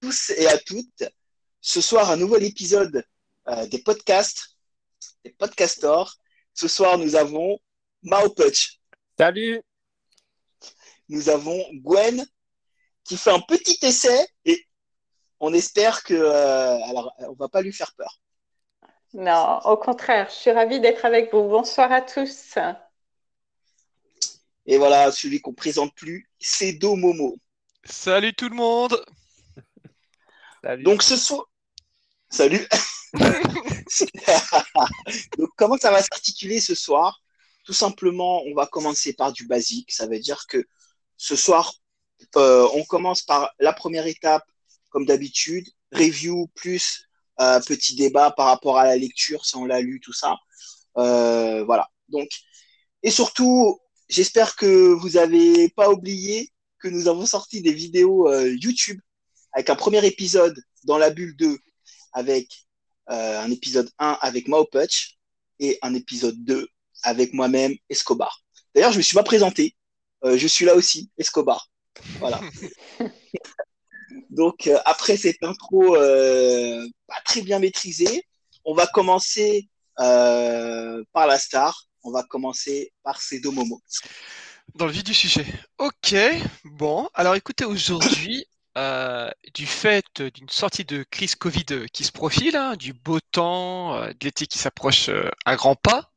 tous et à toutes. Ce soir, un nouvel épisode euh, des podcasts, des podcastors. Ce soir, nous avons Mao Putch. Salut. Nous avons Gwen qui fait un petit essai et on espère que euh, alors on va pas lui faire peur. Non, au contraire, je suis ravie d'être avec vous. Bonsoir à tous. Et voilà, celui qu'on présente plus, c'est Do Momo. Salut tout le monde. Salut. Donc ce soir, salut. Donc comment ça va s'articuler ce soir? Tout simplement, on va commencer par du basique. Ça veut dire que ce soir, euh, on commence par la première étape, comme d'habitude, review plus euh, petit débat par rapport à la lecture, si on l'a lu, tout ça. Euh, voilà. Donc, et surtout, j'espère que vous n'avez pas oublié que nous avons sorti des vidéos YouTube avec un premier épisode dans la bulle 2 avec euh, un épisode 1 avec Mao Putch et un épisode 2 avec moi-même, Escobar. D'ailleurs, je me suis pas présenté. Euh, je suis là aussi, Escobar. Voilà. Donc, euh, après cette intro pas très bien maîtrisée, on va commencer par la star. On va commencer par ces deux moments. Dans le vif du sujet. Ok, bon. Alors écoutez, aujourd'hui, euh, du fait d'une sortie de crise Covid qui se profile, hein, du beau temps, euh, de l'été qui s'approche euh, à grands pas,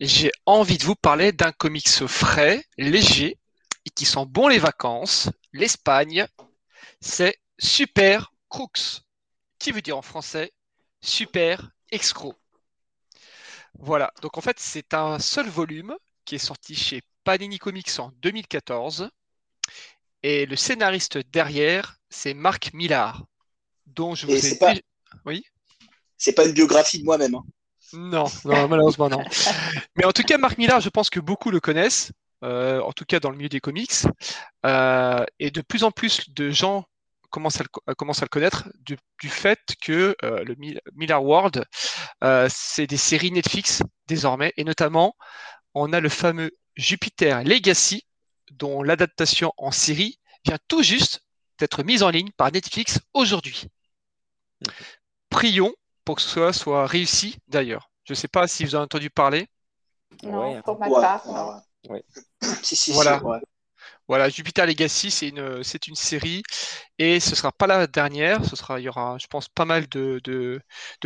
j'ai envie de vous parler d'un comics frais, léger et qui sent bon les vacances. L'Espagne, c'est Super Crooks, qui veut dire en français Super Excro. Voilà, donc en fait c'est un seul volume qui est sorti chez Panini Comics en 2014 et le scénariste derrière, c'est Marc Millard, dont je vous ai pas... Oui? C'est pas une biographie de moi-même. Hein. Non, malheureusement non. Mais en tout cas, Marc Millard, je pense que beaucoup le connaissent, euh, en tout cas dans le milieu des comics. Euh, et de plus en plus de gens à le, commencent à le connaître du, fait que euh, le Millard World, c'est des séries Netflix désormais. Et notamment, on a le fameux Jupiter Legacy, dont l'adaptation en série vient tout juste d'être mise en ligne par Netflix aujourd'hui. Prions pour que ce soit, réussi d'ailleurs. Je ne sais pas si vous en avez entendu parler. Non, pour ma part, voilà. Voilà, Jupiter Legacy, c'est une, série et ce ne sera pas la dernière. Ce sera, il y aura, je pense, pas mal de,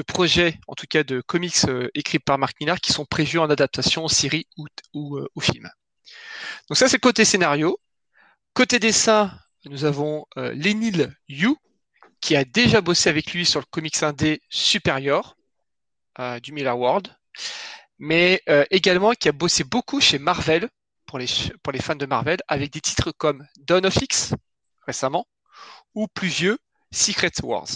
projets, en tout cas de comics euh, écrits par Marc Millar qui sont prévus en adaptation en série ou, ou, euh, ou film. Donc ça, c'est côté scénario. Côté dessin, nous avons euh, Lenil Yu, qui a déjà bossé avec lui sur le comics indé Superior euh, du Miller World, mais également qui a bossé beaucoup chez Marvel, pour les, fans de Marvel, avec des titres comme Dawn of X, récemment, ou plus vieux, Secret Wars.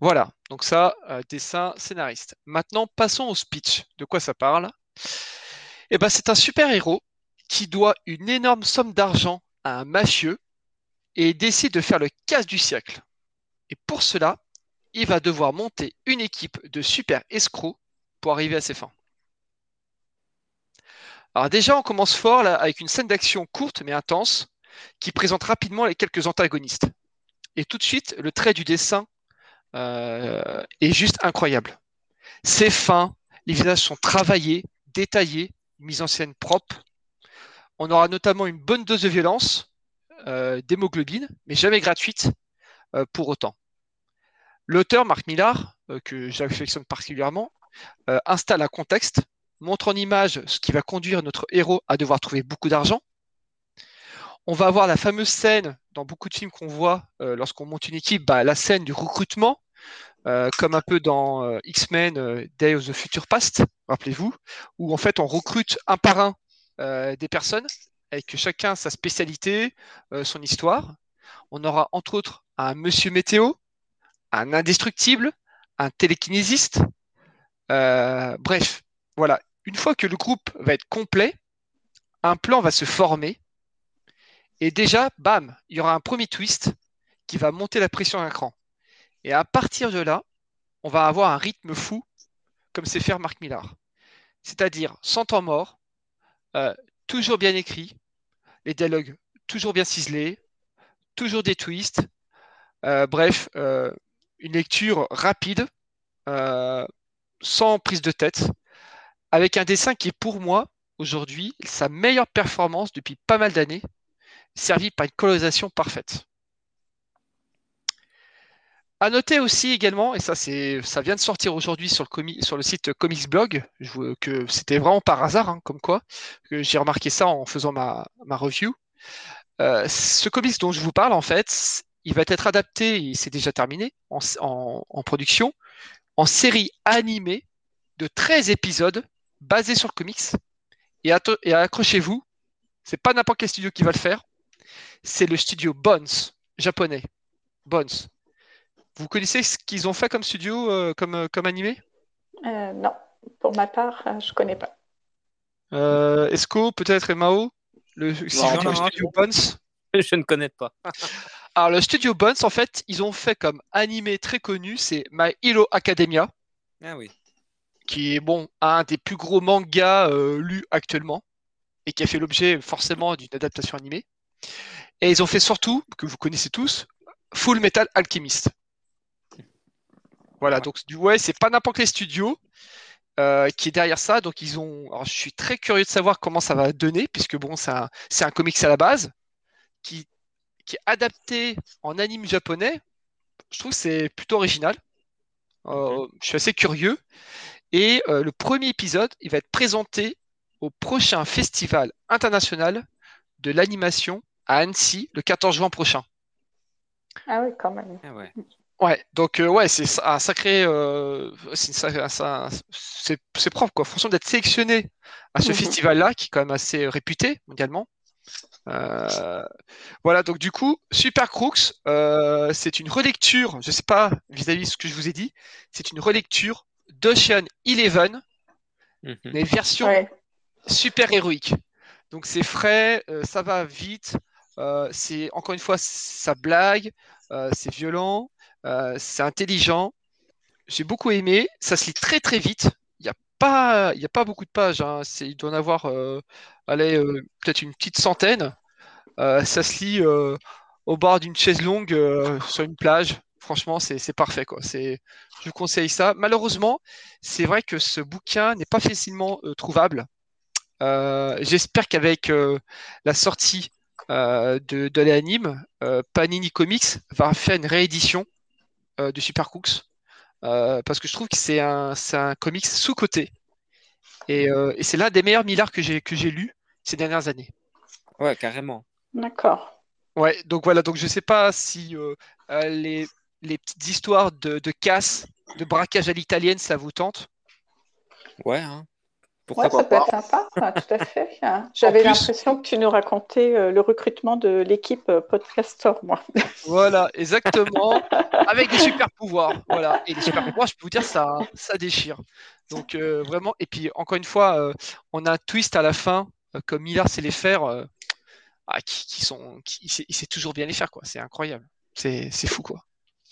Voilà, donc ça, dessin scénariste. Maintenant, passons au speech. De quoi ça parle? Eh ben, C'est un super-héros qui doit une énorme somme d'argent à un mafieux et décide de faire le casse du siècle. Et pour cela, il va devoir monter une équipe de super escrocs pour arriver à ses fins. Alors déjà, on commence fort avec une scène d'action courte mais intense qui présente rapidement les quelques antagonistes. Et tout de suite, le trait du dessin euh, est juste incroyable. C'est fin, les visages sont travaillés, détaillés, mise en scène propre, on aura notamment une bonne dose de violence, euh, d'hémoglobine, mais jamais gratuite euh, pour autant. L'auteur, Marc Millard, que j'affectionne particulièrement, installe un contexte, montre en image ce qui va conduire notre héros à devoir trouver beaucoup d'argent. On va avoir la fameuse scène dans beaucoup de films qu'on voit lorsqu'on monte une équipe, bah, la scène du recrutement, comme un peu dans X-Men Day of the Future Past, rappelez-vous, où en fait on recrute un par un euh, des personnes avec chacun sa spécialité, euh, son histoire. On aura entre autres un monsieur météo, un indestructible, un télékinésiste. Euh, bref, voilà. Une fois que le groupe va être complet, un plan va se former. Et déjà, bam, il y aura un premier twist qui va monter la pression d'un cran. Et à partir de là, on va avoir un rythme fou, comme sait faire Marc Millard. c'est-à-dire sans temps mort, euh, toujours bien écrit, les dialogues toujours bien ciselés, toujours des twists. Euh, bref, euh, une lecture rapide, sans prise de tête, avec un dessin qui est pour moi aujourd'hui sa meilleure performance depuis pas mal d'années, servi par une colorisation parfaite. À noter aussi également, et ça ça vient de sortir aujourd'hui sur le, site Comics Blog, que c'était vraiment par hasard, hein, comme quoi, que j'ai remarqué ça en faisant ma, review. Euh, ce comics dont je vous parle, en fait, il va être adapté, il s'est déjà terminé, en, production, en série animée de 13 épisodes basés sur le comics. Et, et accrochez-vous, c'est pas n'importe quel studio qui va le faire, c'est le studio Bones, japonais. Bones. Vous connaissez ce qu'ils ont fait comme studio, euh, comme, euh, comme animé? Euh, Non, pour ma part, je ne connais pas. Esco, peut-être, et Mao Le, studio Bones? Je ne connais pas. Alors, le studio Bones, en fait, ils ont fait comme animé très connu, c'est My Hero Academia. Ah oui. Qui est, bon, un des plus gros mangas lus actuellement et qui a fait l'objet forcément d'une adaptation animée. Et ils ont fait surtout, que vous connaissez tous, Full Metal Alchemist. Voilà, donc ouais, c'est pas n'importe quel studio euh, qui est derrière ça. Donc ils ont. Alors, je suis très curieux de savoir comment ça va donner, puisque bon, c'est un, un comics à la base qui, qui est adapté en anime japonais. Je trouve que c'est plutôt original. Euh, je suis assez curieux. Et euh, le premier épisode, il va être présenté au prochain festival international de l'animation à Annecy le 14 juin prochain. Ah oui, quand même. Ah ouais. Ouais, donc euh, ouais, c'est un sacré, euh, c'est propre quoi. Franchement, d'être sélectionné à ce mhm. festival-là, qui est quand même assez réputé mondialement. Euh, voilà, donc du coup, Super Crooks, c'est une relecture, je sais pas vis-à-vis de ce que je vous ai dit, c'est une relecture d'Ocean Eleven, mhm. mais version super héroïque. Donc c'est frais, ça va vite, c'est encore une fois, ça blague, c'est violent. Euh, c'est intelligent. J'ai beaucoup aimé. Ça se lit très très vite. Il n'y a, pas, a pas beaucoup de pages. Hein. Il doit en avoir euh, euh, peut-être une petite centaine. ça se lit au bord d'une chaise longue sur une plage. Franchement, c'est parfait. Quoi. Je vous conseille ça. Malheureusement, c'est vrai que ce bouquin n'est pas facilement trouvable. J'espère qu'avec la sortie de, de l'anime, Panini Comics va faire une réédition euh, de Super Cooks euh, parce que je trouve que c'est un, un comics sous-coté. Et, euh, et c'est l'un des meilleurs milliards que j'ai que j'ai lu ces dernières années. Ouais, carrément. D'accord. Ouais, donc voilà, donc je sais pas si les, les, petites histoires de, de casse, de braquage à l'italienne, ça vous tente? Ouais, hein. Pourquoi ça peut être sympa, tout à fait. Hein. J'avais l'impression que tu nous racontais euh, le recrutement de l'équipe euh, Podcaster, moi. Voilà, exactement, avec des super pouvoirs. Voilà, et les super pouvoirs, je peux vous dire, ça, ça déchire. Donc euh, vraiment, et puis encore une fois, on a un twist à la fin, comme Millard sait les faire, ah, qui, sont, qui, il sait toujours bien les faire, quoi. C'est incroyable, c'est fou, quoi.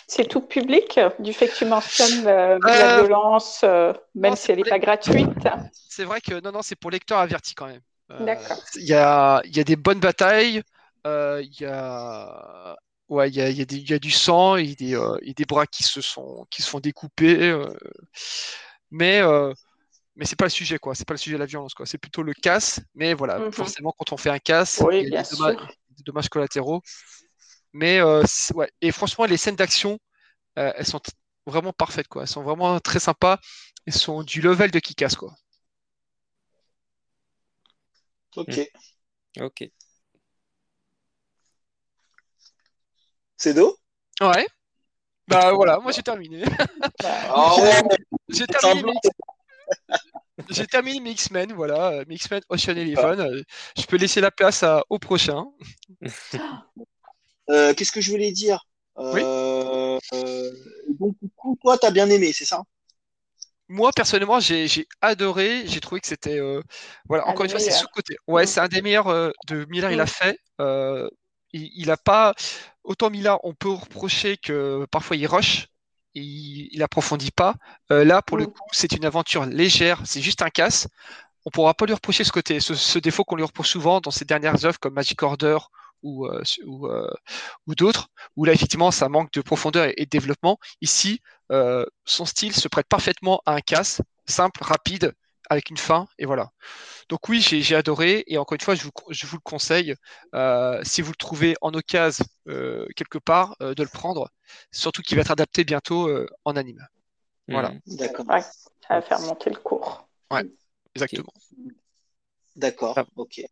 C'est tout public, du fait que tu mentionnes euh, la euh, violence, euh, même si elle n'est pas gratuite. C'est vrai que non, non, c'est pour lecteurs avertis quand même. D'accord. Il y a, y a, des bonnes batailles, il y a. Ouais, il y a, y, a y a, du sang, il y, a des, des bras qui se, sont, qui se font découper. mais mais c'est pas le sujet, quoi. C'est pas le sujet de la violence, quoi. C'est plutôt le casse. Mais voilà, mhm. forcément, quand on fait un casse, il y a des dommages collatéraux. Mais ouais. Et franchement, les scènes d'action, elles sont vraiment parfaites, quoi. Elles sont vraiment très sympas. Elles sont du level de Kikas, quoi. Ok. Hmm. Ok. C'est d'eau Ouais. Bah voilà, moi j'ai terminé. Ah j'ai terminé J'ai terminé mes X-Men, voilà, mes X-Men Ocean Eleven. Je peux laisser la place au prochain. Euh, qu'est-ce que je voulais dire? Euh, euh, Donc, toi, tu as bien aimé, c'est ça? Moi personnellement j'ai adoré j'ai trouvé que c'était voilà encore une fois c'est sous côté ouais mm. c'est un des meilleurs de Miller il a mm. fait il, il, a pas autant Miller on peut reprocher que parfois il rush il n'approfondit pas. Euh, là, pour le Mm. coup, c'est une aventure légère, c'est juste un casse. On pourra pas lui reprocher ce côté, ce, ce défaut qu'on lui reproche souvent dans ses dernières œuvres comme Magic Order ou, euh, ou, euh, ou d'autres, où là, effectivement, ça manque de profondeur et, et de développement. Ici, euh, son style se prête parfaitement à un casse, simple, rapide, avec une fin, et voilà. Donc oui, j'ai j'ai adoré, et encore une fois, je vous, je vous le conseille, euh, si vous le trouvez en occasion euh, quelque part, euh, de le prendre, surtout qu'il va être adapté bientôt euh, en anime. Voilà. Mhm. D'accord. Ouais, ça va faire monter le cours. Exactement. D'accord. Ah. Ok.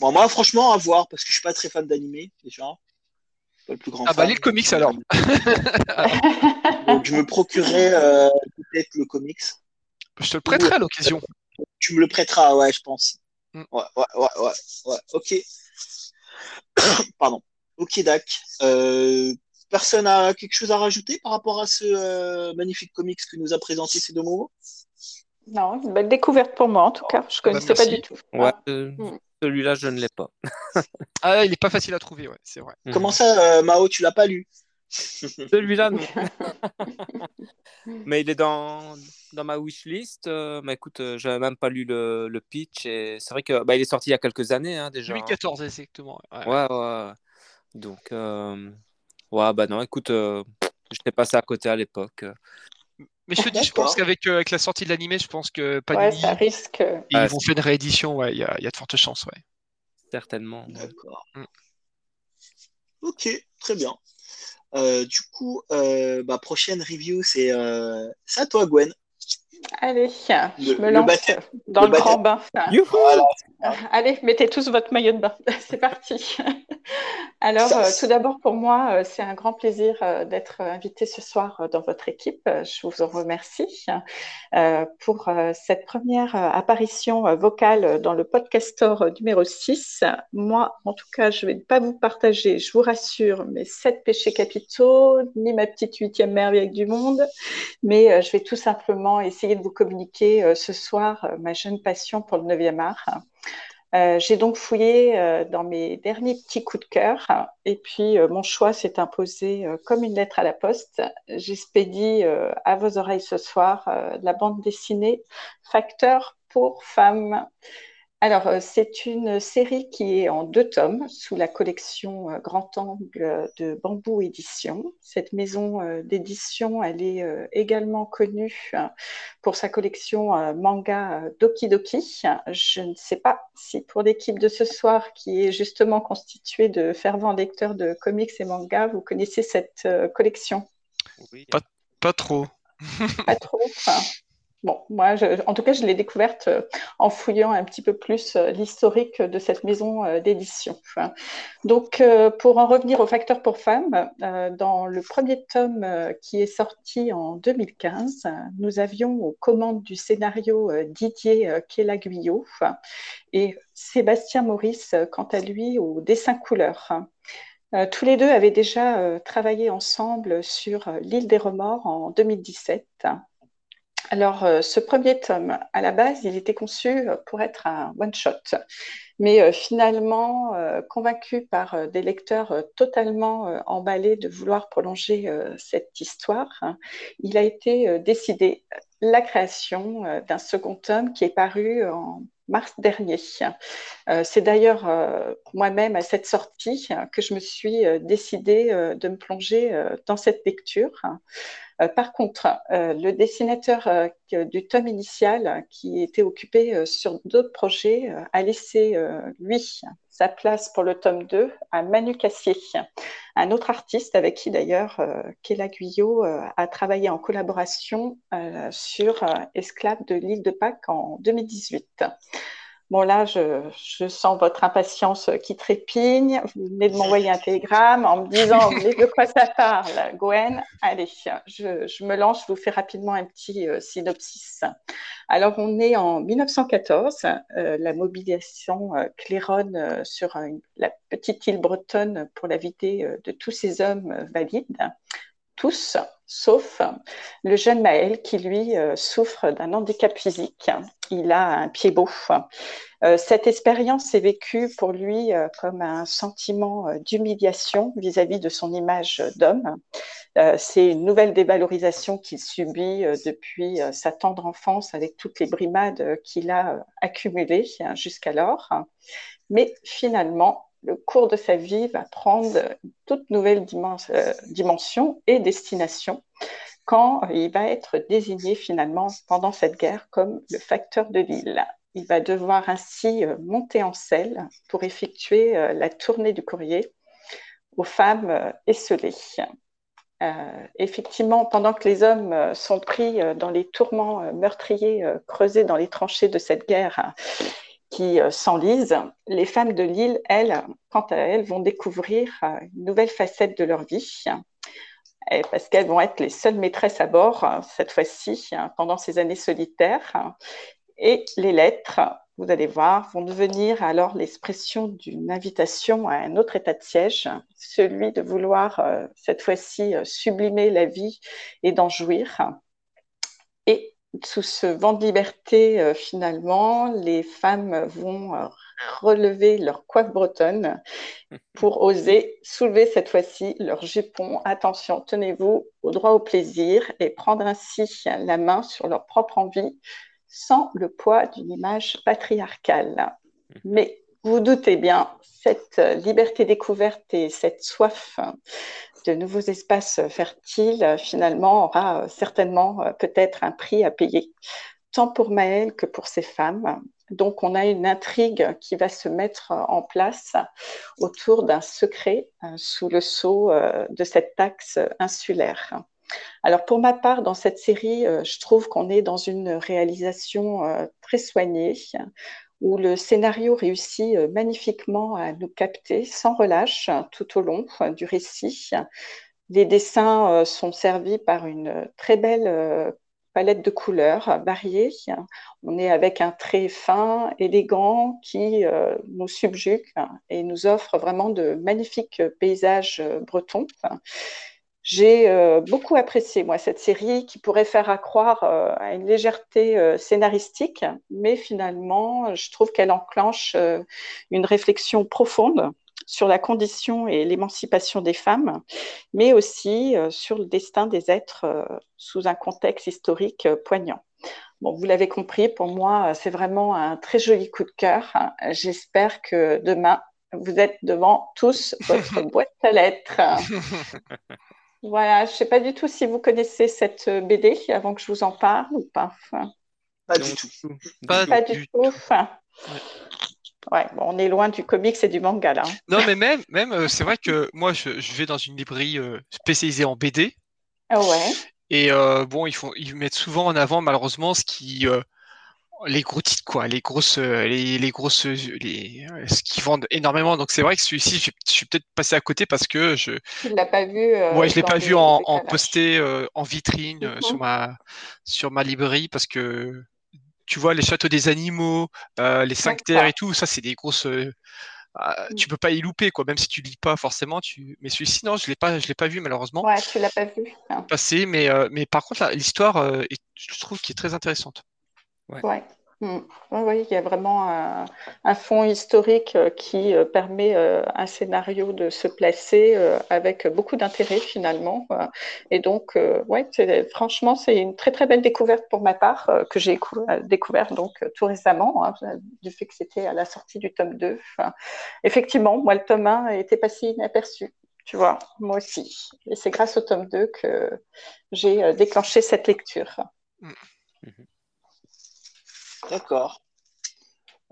Bon, moi, franchement, à voir, parce que je suis pas très fan d'animé, déjà. Pas le plus grand Ah bah lis le comics alors. Donc, je me procurerai euh, peut-être le comics. Je te le prêterai à l'occasion. Tu me le prêteras, ouais, je pense. Mm. Ouais, ouais, ouais, ouais, ouais. Ok. Pardon. Ok, Dac. Euh, personne a quelque chose à rajouter par rapport à ce euh, magnifique comics que nous a présenté ces deux mots? Non, une belle découverte pour moi en tout cas. Je ne connaissais pas merci. du tout. Ouais, Ah, euh, Mm. Celui-là, je ne l'ai pas. Ah, il est pas facile à trouver, ouais, c'est vrai. Mhm. Comment ça, euh, Mao, tu l'as pas lu? Celui-là, non. Mais il est dans, dans ma wishlist. Euh, mais écoute, euh, j'avais même pas lu le, le pitch. Et c'est vrai que bah, il est sorti il y a quelques années hein, déjà. hein. 2014 exactement. ouais. Ouais, ouais. Donc, euh, ouais, bah non, écoute, euh, j'étais passé à côté à l'époque. Mais je te dis, je pense qu'avec euh, avec la sortie de l'animé, je pense que ouais, Panini, ça risque. ils Ouais, vont faire une réédition, ouais, il y a, il y a de fortes chances, ouais. Certainement. ouais. D'accord. Mm. Ok, très bien. Euh, du coup, euh, bah, prochaine review, c'est euh, c'est à toi, Gwen. Allez, je Le- me le lance dans Le le, grand bain. Voilà. Allez, mettez tous votre maillot de bain. C'est parti. Alors, Ça- euh, tout d'abord, pour moi, euh, c'est un grand plaisir euh, d'être invité ce soir dans votre équipe. Je vous en remercie pour cette première apparition vocale dans le podcastor numéro 6. Moi, en tout cas, je ne vais pas vous partager, je vous rassure, mes sept péchés capitaux, ni ma petite huitième merveille du monde, mais je vais tout simplement essayer de vous communiquer euh, ce soir euh, ma jeune passion pour le 9e art. Euh, j'ai donc fouillé dans mes derniers petits coups de cœur et puis mon choix s'est imposé comme une lettre à la poste. J'expédie à vos oreilles ce soir la bande dessinée Facteur pour femmes. Alors, euh, c'est une série qui est en deux tomes sous la collection euh, Grand Angle de Bambou Édition. Cette maison euh, d'édition, elle est euh, également connue euh, pour sa collection euh, manga euh, Doki Doki. Je ne sais pas si pour l'équipe de ce soir, qui est justement constituée de fervents lecteurs de comics et mangas, vous connaissez cette euh, collection? Oui. Pas trop. Pas trop. Enfin, en tout cas, je l'ai découverte euh, en fouillant un petit peu plus euh, l'historique de cette maison euh, d'édition. Enfin, donc, pour en revenir au facteur pour femmes, dans le premier tome qui est sorti en 2015, euh, nous avions aux commandes du scénario Didier euh, Kélaguillot et Sébastien Maurice, quant à lui, au dessin couleur. Euh, tous les deux avaient déjà travaillé ensemble sur L'île des remords en 2017. Alors, euh, ce premier tome, à la base, il était conçu euh, pour être un one-shot. Mais euh, finalement, convaincu par des lecteurs totalement emballés de vouloir prolonger cette histoire, hein, il a été décidé la création d'un second tome qui est paru en mars dernier. C'est d'ailleurs moi-même à cette sortie euh, que je me suis décidée de me plonger dans cette lecture. Euh, par contre, euh, le dessinateur euh, du tome initial, qui était occupé sur d'autres projets, a laissé, lui, sa place pour le tome 2 à Manu Cassier, un autre artiste avec qui d'ailleurs Kéla Guyot a travaillé en collaboration sur euh, Esclave de l'île de Pâques en 2018. Bon, là, je, sens votre impatience qui trépigne. Vous venez de m'envoyer un télégramme en me disant de quoi ça parle, Gwen? Allez, je, me lance, je vous fais rapidement un petit euh, synopsis. Alors, on est en 1914. euh, la mobilisation euh, claironne euh, sur la petite île bretonne pour la vie de tous ces hommes valides. Tous, sauf le jeune Maël qui, lui, euh, souffre d'un handicap physique. Il a un pied beau. Euh, cette expérience est vécue pour lui euh, comme un sentiment d'humiliation vis-à-vis de son image d'homme. C'est une nouvelle dévalorisation qu'il subit depuis sa tendre enfance avec toutes les brimades qu'il a accumulées hein, jusqu'alors. Mais finalement, le cours de sa vie va prendre toute nouvelle euh, dimension et destination quand il va être désigné finalement pendant cette guerre comme le facteur de l'île. Il va devoir ainsi euh, monter en selle pour effectuer euh, la tournée du courrier aux femmes esselées. effectivement, pendant que les hommes sont pris dans les tourments meurtriers creusés dans les tranchées de cette guerre, qui euh, s'enlisent, les femmes de l'île, elles, quant à elles, vont découvrir euh, une nouvelle facette de leur vie, parce qu'elles vont être les seules maîtresses à bord, euh, cette fois-ci, pendant ces années solitaires. Et les lettres, vous allez voir, vont devenir alors l'expression d'une invitation à un autre état de siège, celui de vouloir, cette fois-ci, sublimer la vie et d'en jouir. Sous ce vent de liberté, euh, finalement, les femmes vont euh, relever leur coiffe bretonne pour oser soulever cette fois-ci leur jupon. Attention, tenez-vous au droit au plaisir et prendre ainsi la main sur leur propre envie sans le poids d'une image patriarcale. Mais vous doutez bien, cette liberté découverte et cette soif de nouveaux espaces fertiles, finalement, aura certainement euh, peut-être un prix à payer, tant pour Maëlle que pour ses femmes. Donc, on a une intrigue qui va se mettre en place autour d'un secret euh, sous le sceau euh, de cette taxe insulaire. Alors, pour ma part, dans cette série, je trouve qu'on est dans une réalisation très soignée où le scénario réussit euh, magnifiquement à nous capter sans relâche tout au long euh, du récit. Les dessins euh, sont servis par une très belle palette de couleurs variées. On est avec un trait fin, élégant, qui nous subjugue et nous offre vraiment de magnifiques paysages bretons. J'ai euh, beaucoup apprécié, moi, cette série qui pourrait faire accroire euh, à une légèreté euh, scénaristique, mais finalement, je trouve qu'elle enclenche une réflexion profonde sur la condition et l'émancipation des femmes, mais aussi sur le destin des êtres sous un contexte historique poignant. Bon, vous l'avez compris, pour moi, c'est vraiment un très joli coup de cœur. J'espère que demain, vous êtes devant tous votre boîte à lettres. Voilà, je ne sais pas du tout si vous connaissez cette euh, BD avant que je vous en parle ou pas. pas du tout. Pas, du, tout. Ouais. bon, on est loin du comics et du manga là. Hein. Non, mais même, même euh, c'est vrai que moi, je, vais dans une librairie euh, spécialisée en BD. Ah ouais. Et bon, ils, font, ils mettent souvent en avant malheureusement ce qui les gros titres quoi, les grosses, euh, les, les grosses, les, euh, ce qui vendent énormément. Donc c'est vrai que celui-ci, je, suis peut-être passé à côté parce que je. Tu l'as pas vu. Euh, ouais, je l'ai pas vu en, en posté en vitrine sur ma sur ma librairie parce que tu vois les châteaux des animaux, les cinq terres et tout, ça c'est des grosses. Ah, tu peux pas y louper quoi, même si tu lis pas forcément. Tu... Mais celui-ci non, je l'ai pas, je l'ai pas vu malheureusement. Ouais, tu l'as pas vu. Passé, mais mais par contre l'histoire, je trouve qui est très intéressante. Ouais. Mm. Oui, il y a vraiment un, fond historique euh, qui euh, permet euh, un scénario de se placer avec beaucoup d'intérêt finalement. Et donc, ouais, franchement, c'est une très très belle découverte pour ma part que j'ai découvert donc tout récemment, hein, du fait que c'était à la sortie du tome 2. effectivement, moi, le tome 1 était passé inaperçu. Tu vois, moi aussi. Et c'est grâce au tome 2 que j'ai déclenché cette lecture. Mm. D'accord.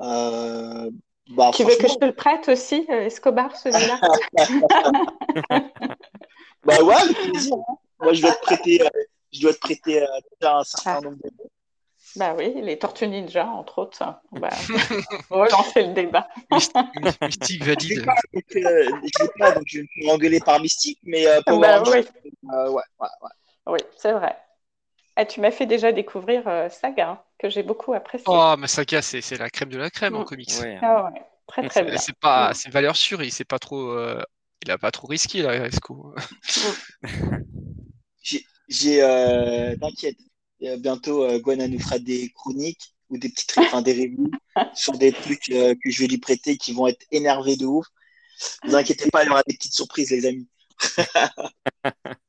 Euh, bah, tu veux que je te le prête aussi, euh, Escobar, celui-là Bah ouais, avec plaisir. Moi, je dois te prêter, euh, je dois te prêter un certain ah. nombre de bah oui, les Tortues Ninja, entre autres. Bah, on va lancer le débat. Mystique valide. Je ne sais pas, donc je vais me faire engueuler par Mystique, mais pour bah, oui. ouais, ouais, ouais. Oui, c'est vrai. Ah, tu m'as fait déjà découvrir euh, Saga, hein, que j'ai beaucoup apprécié. Oh, mais Saga, c'est la crème de la crème en mm. comics. Ah ouais. Très très bien. C'est pas, mm. c'est valeur sûre. Il s'est pas trop, euh, il a pas trop risqué là, Esco. Mm. j'ai, euh, t'inquiète, bientôt euh, Gwen nous fera des chroniques ou des petites, enfin des reviews sur des trucs euh, que je vais lui prêter qui vont être énervés de ouf. Ne vous inquiétez pas, il y aura des petites surprises, les amis.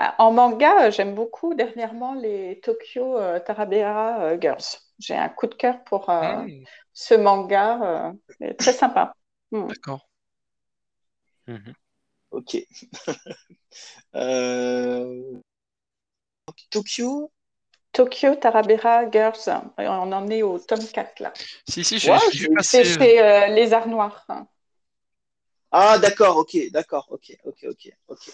Ah, en manga, j'aime beaucoup dernièrement les Tokyo Tarabera Girls. J'ai un coup de cœur pour Hmm, ce manga, très sympa. Hmm. D'accord. Mhm. Ok. Euh, Tokyo? Tokyo Tarabera Girls, on en est au tome 4 là. Si, si, je-. C'est chez euh, Les Arts Noirs. Ah, d'accord, ok, d'accord, ok, ok, ok, ok.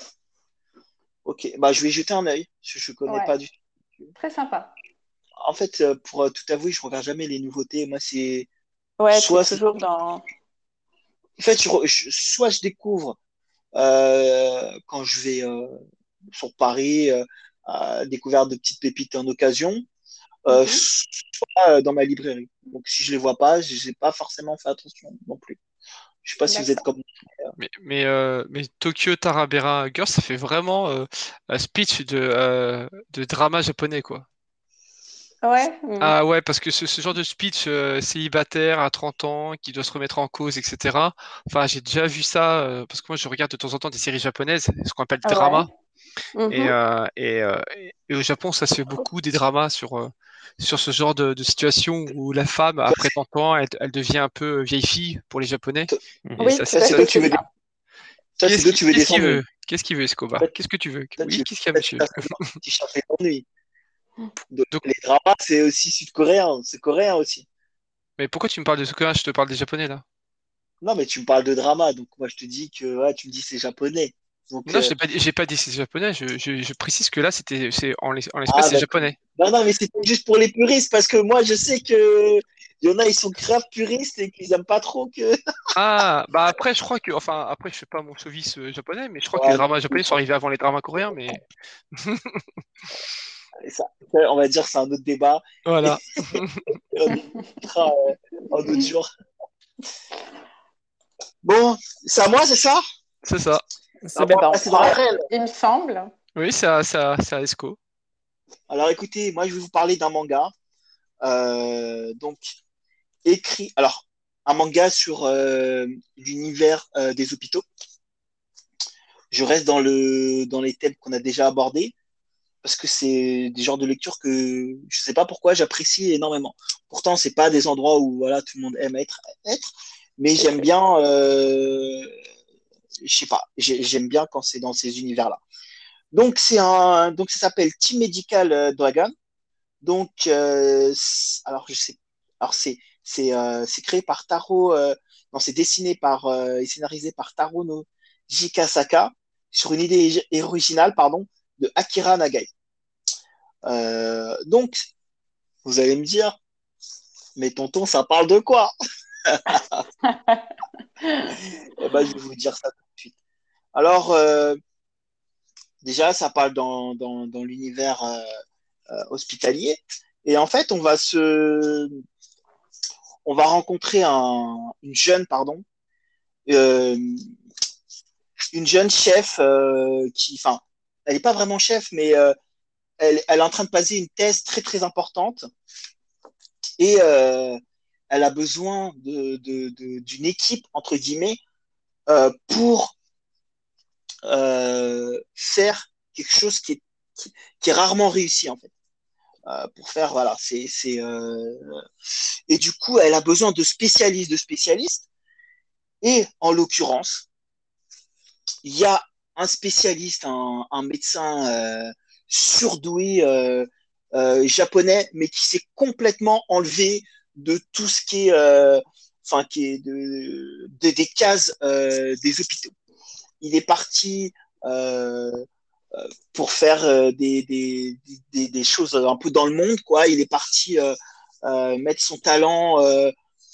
Ok, bah je vais jeter un œil. Je, je connais Ouais. pas du tout. Très sympa. En fait, euh, pour euh, tout avouer, je regarde jamais les nouveautés. Moi, c'est Ouais, Soit toujours dans. En fait, je soit je découvre euh, quand je vais euh, sur Paris, euh, à découvert de petites pépites en occasion, euh, Mhm. soit dans ma librairie. Donc, si je les vois pas, je n'ai pas forcément fait attention non plus. Je sais pas si vous êtes comme Mais, mais, euh, mais Tokyo Tarabera Girls, ça fait vraiment euh, un speech de, euh, de drama japonais, quoi. Ouais. Ah ouais, parce que ce, ce genre de speech euh, célibataire à 30 ans, qui doit se remettre en cause, etc. Enfin, j'ai déjà vu ça, euh, parce que moi je regarde de temps en temps des séries japonaises, ce qu'on appelle Ah ouais. drama. Mhm. Et, euh, et, euh, et- et au Japon, ça se fait beaucoup des dramas sur, euh, sur ce genre de, de situation où la femme, après 30 ans, elle, elle devient un peu vieille fille pour les Japonais. Oui, ça, ça, tu veux ça. Qu'est-ce qu'il veut? Qu'est-ce qu'il veut, Escobar? Qu'est-ce que tu veux? Oui, qu'est-ce qu'il y a, monsieur? toi, tu cherches les. Donc, les dramas, c'est aussi sud-coréen, c'est coréen aussi. Mais pourquoi tu me parles de ce que je te parle des Japonais là? Non, mais tu me parles de drama, donc moi je te dis que ouais, tu me dis c'est japonais. Non, euh, j'ai pas, dit- j'ai pas dit c'est japonais. Je, je, je précise que là, c'était, c'est en en l'espèce, Ah, c'est japonais. Non, non, mais c'était juste pour les puristes, parce que moi, je sais que il y en a, ils sont grave puristes et qu'ils aiment pas trop que. Ah, bah après, je crois que, enfin, après, je fais pas mon chauvisme euh, japonais, mais je crois que les dramas japonais sont arrivés avant les dramas coréens, mais Ça, on va dire, c'est un autre débat. voilà. Discutera euh, un autre jour. Bon, c'est à moi, c'est ça? C'est ça. C'est bien. Il me semble. Oui, c'est à, c'est à, c'est à Esco. Alors écoutez, moi, je vais vous parler d'un manga. Euh, donc, écrit. Alors, un manga sur euh, l'univers euh, des hôpitaux. Je reste dans, le, dans les thèmes qu'on a déjà abordés parce que c'est des genres de lectures que je sais pas pourquoi j'apprécie énormément. Pourtant, c'est pas des endroits où voilà tout le monde aime être, être mais j'aime bien, euh, je sais pas, j'ai- j'aime bien quand c'est dans ces univers-là. Donc c'est un, donc ça s'appelle Team Medical euh, Dragon. Donc euh, alors je sais, alors c'est c'est euh, c'est créé par Taro, euh, non c'est dessiné par et scénarisé par Taro no Jikasaka sur une idée originale pardon de Akira Nagai. Donc, vous allez me dire, mais tonton, ça parle de quoi? Eh ben, je vais vous dire ça tout de suite. Alors, euh, déjà, ça parle dans, l'univers euh, euh, hospitalier. Et en fait, on va se, on va rencontrer un, une jeune, pardon, une jeune chef qui, enfin, elle n'est pas vraiment chef, mais elle, elle, est en train de passer une thèse très très importante et elle a besoin d'une équipe entre guillemets euh, pour euh, faire quelque chose qui est, rarement réussi en fait. Euh, pour faire voilà, et du coup elle a besoin de spécialistes de spécialistes et en l'occurrence il y a un spécialiste, un, médecin surdoué japonais, mais qui s'est complètement enlevé de tout ce qui est, euh, enfin, qui est de, de, des cases euh, des hôpitaux. Il est parti euh, pour faire des, des, des, choses un peu dans le monde, quoi. Il est parti mettre son talent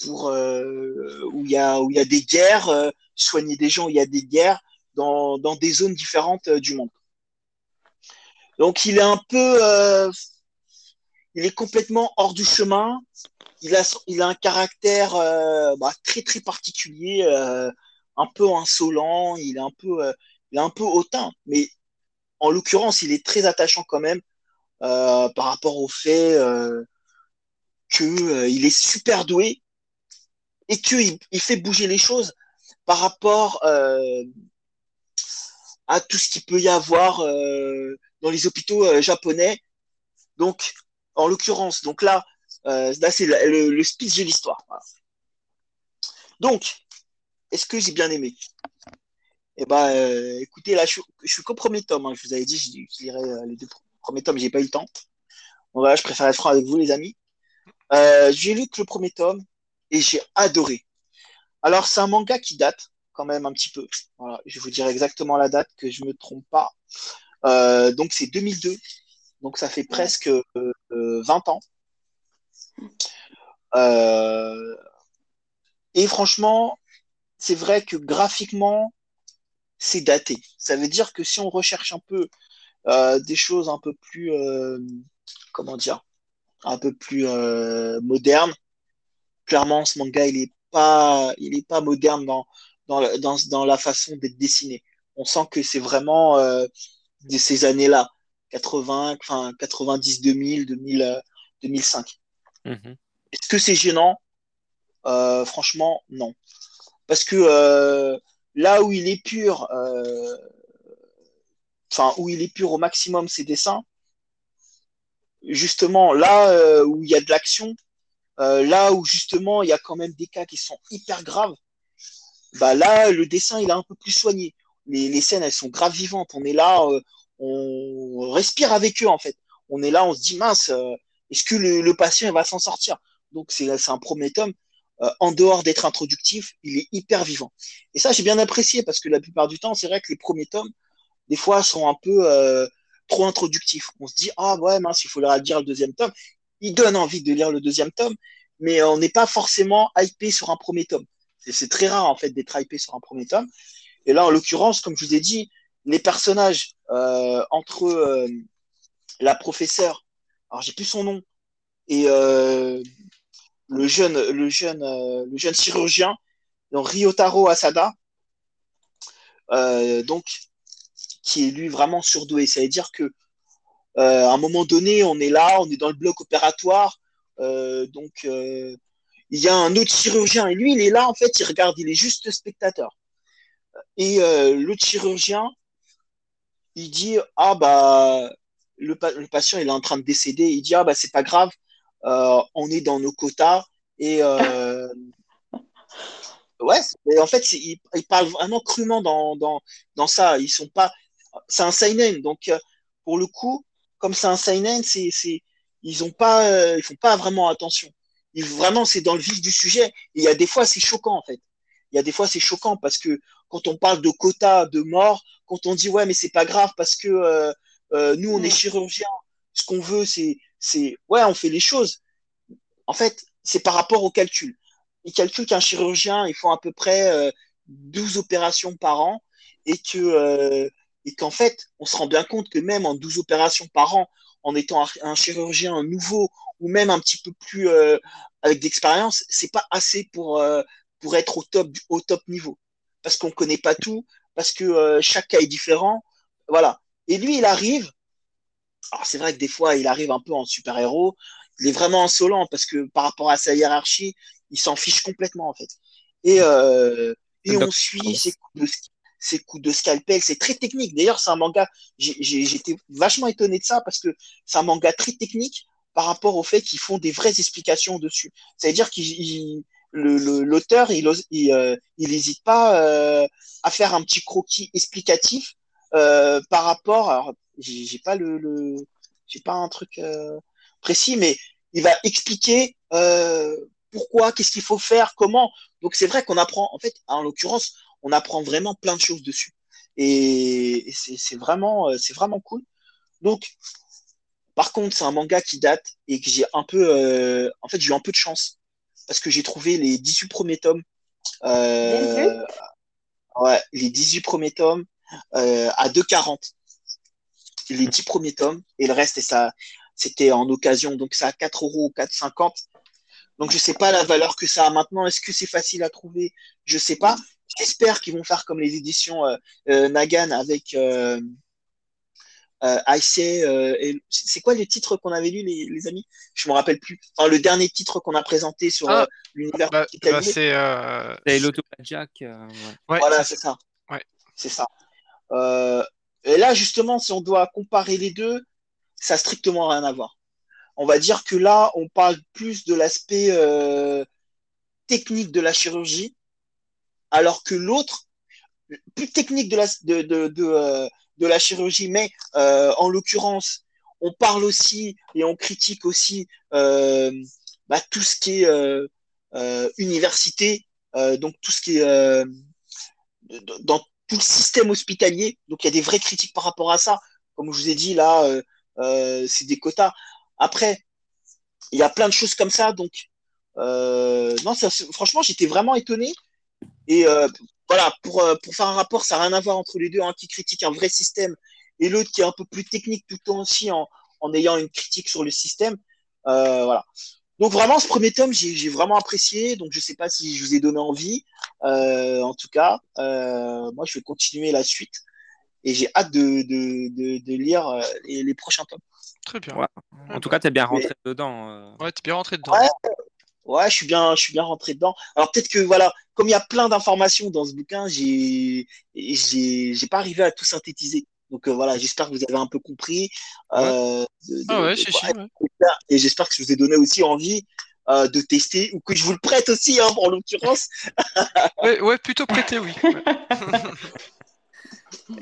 pour où il y a où il y a des guerres, soigner des gens où il y a des guerres dans, dans des zones différentes du monde. Donc il est un peu, il est complètement hors du chemin. Il a, il un caractère euh, bah, très très particulier, euh, un peu insolent. Il est un peu, il est un peu hautain. Mais en l'occurrence, il est très attachant quand même euh, par rapport au fait euh, qu'il est super doué et qu'il il fait bouger les choses par rapport à tout ce qu'il peut y avoir dans les hôpitaux japonais. Donc, en l'occurrence, donc là, là c'est le, le, speech de l'histoire. Donc, est-ce que j'ai bien aimé? Eh ben, euh, écoutez, là, je, je suis qu'au premier tome. Hein. Je vous avais dit, je, je euh, les deux premiers tomes, j'ai pas eu le temps. Bon, voilà, je préfère être franc avec vous, les amis. Euh, j'ai lu que le premier tome et j'ai adoré. Alors, c'est un manga qui date quand même un petit peu. Voilà, je vous dirai exactement la date, que je me trompe pas. donc, c'est 2002. Donc, ça fait presque 20 ans. et franchement, c'est vrai que graphiquement, c'est daté. Ça veut dire que si on recherche un peu euh, des choses un peu plus, euh, comment dire, un peu plus euh, modernes, clairement, ce manga, il n'est pas, il est pas moderne dans, dans, dans, dans la façon d'être dessiné. On sent que c'est vraiment de ces années-là, 80, enfin 90, 2000, 2000 2005. Est-ce que c'est gênant? Franchement, non. Parce que euh, là où il est pur, euh, enfin, où il est pur au maximum ses dessins, justement, là euh, où il y a de l'action, là où justement il y a quand même des cas qui sont hyper graves, bah là, le dessin, il est un peu plus soigné. Les, les scènes, elles sont graves vivantes. On est là, on respire avec eux, en fait. On est là, on se dit, mince, est-ce que le, patient va s'en sortir? Donc, c'est un premier tome. Euh, en dehors d'être introductif, il est hyper vivant. Et ça, j'ai bien apprécié parce que la plupart du temps, c'est vrai que les premiers tomes, des fois, sont un peu euh, trop introductifs. On se dit, ah ouais, mince, il faudra lire le deuxième tome. Il donne envie de lire le deuxième tome, mais on n'est pas forcément hypé sur un premier tome. C'est très rare, en fait, d'être hypé sur un premier tome. Et là, en l'occurrence, comme je vous ai dit, les personnages euh, entre la professeure, alors j'ai plus son nom, et le jeune, le jeune, euh, le jeune chirurgien, donc Ryotaro Asada, euh, donc qui est lui vraiment surdoué. Ça veut dire que euh, à un moment donné, on est là, on est dans le bloc opératoire, donc il y a un autre chirurgien et lui, il est là en fait, il regarde, il est juste spectateur. Et l'autre chirurgien, il dit ah bah le, le, patient il est en train de décéder, il dit ah bah c'est pas grave, euh, on est dans nos quotas et euh, ouais, en fait, ils, parlent vraiment crûment dans, dans, dans, ça. Ils sont pas, c'est un seinen, donc euh, pour le coup, comme c'est un seinen, c'est, c'est, ils ont pas, ils font pas vraiment attention. Ils, vraiment, c'est dans le vif du sujet. Et il y a des fois, c'est choquant en fait. Il y a des fois, c'est choquant parce que quand on parle de quotas de mort, quand on dit ouais, mais c'est pas grave parce que nous, on est chirurgiens, ce qu'on veut, c'est c'est ouais, on fait les choses. En fait, c'est par rapport au calcul. Ils calculent qu'un chirurgien, il faut à peu près 12 euh, opérations par an et que euh, et qu'en fait, on se rend bien compte que même en 12 opérations par an, en étant un chirurgien nouveau ou même un petit peu plus euh, avec d'expérience, c'est pas assez pour pour être au top au top niveau parce qu'on connaît pas tout, parce que chaque cas est différent, voilà. Et lui, il arrive alors c'est vrai que des fois, il arrive un peu en super-héros. Il est vraiment insolent parce que par rapport à sa hiérarchie, il s'en fiche complètement en fait. Et, euh, et on suit ses coups, de, ses coups de scalpel. C'est très technique. D'ailleurs, c'est un manga. J'étais vachement étonné de ça parce que c'est un manga très technique par rapport au fait qu'ils font des vraies explications dessus. Ça veut dire qu'il l'auteur, il, euh, il n'hésite pas euh, à faire un petit croquis explicatif euh, par rapport. Alors, j'ai pas le, le j'ai pas un truc euh, précis, mais il va expliquer euh, pourquoi, qu'est-ce qu'il faut faire, comment. Donc c'est vrai qu'on apprend, en fait, en l'occurrence, on apprend vraiment plein de choses dessus. Et, et c'est vraiment, euh, c'est vraiment cool. Donc, par contre, c'est un manga qui date et que j'ai un peu, euh, en fait, j'ai eu un peu de chance parce que j'ai trouvé les 18 premiers tomes. Euh, ouais, les 18 premiers tomes euh, à 2,40 les 10 premiers tomes et le reste, et ça, c'était en occasion, donc ça à 4 euros ou 4,50. Donc je sais pas la valeur que ça a maintenant. Est-ce que c'est facile à trouver? Je sais pas. J'espère qu'ils vont faire comme les éditions euh, Nagan avec euh, I say, euh, c'est quoi les titres qu'on avait lus, les, les amis? Je me rappelle plus. Enfin, le dernier titre qu'on a présenté sur Ah, euh, l'univers Bah, bah, c'est euh, Jack. euh, ouais. ouais, voilà, c'est c'est ça. Ouais. C'est ça. Euh, et là, justement, si on doit comparer les deux, ça n'a strictement rien à voir. On va dire que là, on parle plus de l'aspect euh, technique de la chirurgie, alors que l'autre, plus technique de la, de, de, de, euh, de la chirurgie, mais euh, en l'occurrence, on parle aussi et on critique aussi euh, bah, tout ce qui est euh, université, donc tout ce qui est dans tout le système hospitalier. Donc il y a des vraies critiques par rapport à ça. Comme je vous ai dit, là, c'est des quotas. Après, il y a plein de choses comme ça. Donc, non, franchement, j'étais vraiment étonné. Et euh, voilà, pour, euh, pour faire un rapport, ça n'a rien à voir entre les deux. Un qui critique un vrai système et l'autre qui est un peu plus technique tout aussi en, en ayant une critique sur le système. Euh, voilà. Donc vraiment, ce premier tome, j'ai vraiment apprécié. Donc je sais pas si je vous ai donné envie. Euh, en tout cas, euh, moi, je vais continuer la suite. Et j'ai hâte de, de, de, de lire les, les prochains tomes. très bien. Ouais. En tout cas, t'es bien rentré dedans. Ouais, t'es bien rentré dedans. Ouais. Ouais, je suis bien, je suis bien rentré dedans. Alors peut-être que voilà, comme il y a plein d'informations dans ce bouquin, j'ai, j'ai, j'ai pas arrivé à tout synthétiser. Donc euh, voilà, j'espère que vous avez un peu compris. euh, de- de- Ah ouais, de quoi. Et j'espère que je vous ai donné aussi envie euh, de tester ou que je vous le prête aussi, hein, en l'occurrence. Ouais, ouais, plutôt prêté, oui.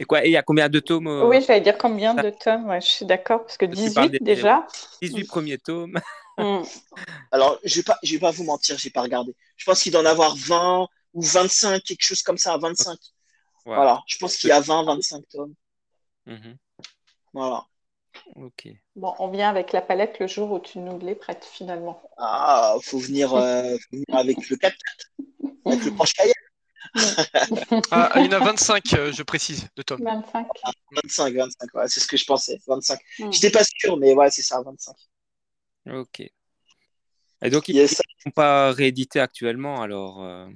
Et quoi Et il y a combien de tomes euh, Oui, j'allais dire combien de tomes, ouais, je suis d'accord, parce que Tu parles 18 des- déjà. 18 premiers tomes. Hmm. Alors, je vais pas, je vais pas vous mentir, j'ai pas regardé. Je pense qu'il doit en avoir 20 ou 25, quelque chose comme ça, 25. Ouais. Voilà, je pense qu'il y a 20, 25 tomes. Mhm. Voilà. Ok. Bon, on vient avec la palette le jour où tu nous les prêtes finalement. Ah, faut venir, euh, faut venir avec le 4 avec le Cayenne. Ah, il y en a 25, euh, je précise, de tomes. 25. 25, 25, ouais, c'est ce que je pensais, 25. Hmm. J'étais pas sûr, mais ouais, c'est ça, 25. Ok. Et donc, ils Yes. ne sont pas réédités actuellement, alors. euh,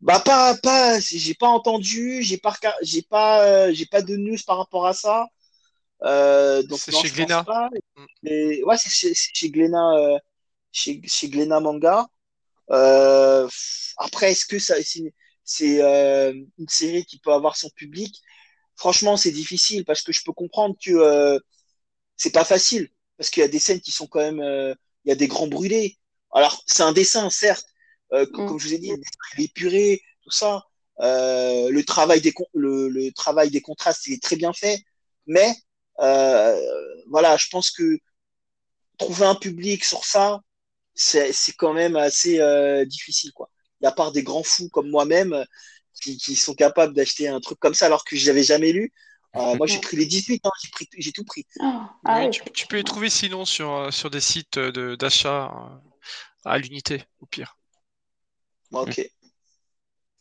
Bah pas, pas, j'ai pas entendu, j'ai pas, j'ai pas, euh, j'ai pas de news par rapport à ça. Euh, donc C'est non, chez Glénat. pas. Mm. Mais ouais, c'est chez, c'est chez Glénat, euh, chez, chez Glénat Manga. Euh, après, est-ce que ça, c'est, c'est euh, une série qui peut avoir son public? Franchement, c'est difficile parce que je peux comprendre que euh, c'est pas facile parce qu'il y a des scènes qui sont quand même, euh, il y a des grands brûlés. Alors, c'est un dessin, certes, comme, Mm. comme je vous ai dit, il est épuré, tout ça. Le travail des le, le travail des contrastes il est très bien fait, mais voilà, je pense que trouver un public sur ça, c'est quand même assez difficile, quoi. À part des grands fous comme moi-même euh, qui, qui sont capables d'acheter un truc comme ça alors que je l'avais jamais lu. euh, moi, j'ai pris les 18, hein, j'ai pris, j'ai tout pris. Ah, oui, tu, tu peux les trouver sinon sur, euh, sur des sites de- d'achat à l'unité, au pire. Ok.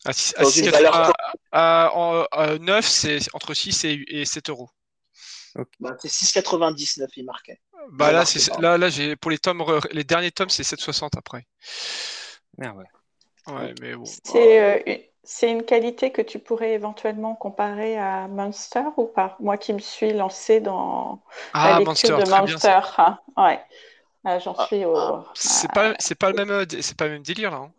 À, six- à Dans six une quatre- valeur à- à- en- à 9, c'est entre 6 et, et 7 euros. Bah, c'est 6,99, il marquait. Bah là, pas. là, là j'ai, pour les, tomes, les derniers tomes, c'est 7,60 après. Ah ouais. Ouais, mais bon. C'est euh, une- une qualité que tu pourrais éventuellement comparer à Monster ou pas? Moi qui me suis lancée dans la Ah, lecture Monster, de. Monster. hein. Ouais. Là, j'en Ah, suis au. C'est pas, c'est pas le même, c'est pas le même délire là. hein.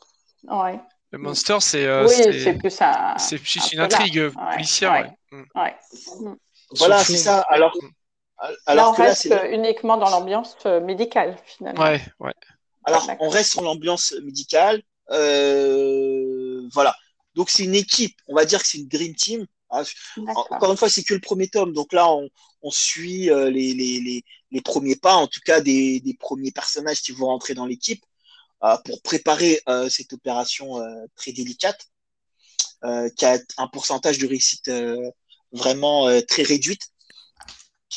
ouais. Le Monster, c'est, euh, Oui, c'est, plus un. c'est plus un une polar. intrigue Ouais, policière. ouais. ouais. Mm. Voilà, c'est ça. Alors, Mm. Là, alors on que là, reste c'est uniquement dans l'ambiance euh, médicale finalement. Ouais, ouais. Alors, on reste sur l'ambiance médicale. Euh, voilà. Donc, c'est une équipe. On va dire que c'est une Dream Team. Ah. Encore une fois, c'est que le premier tome. Donc là, on, on suit euh, les, les, les, les premiers pas, en tout cas des, des premiers personnages qui vont rentrer dans l'équipe euh, pour préparer euh, cette opération euh, très délicate euh, qui a un pourcentage de réussite euh, vraiment euh, très réduite.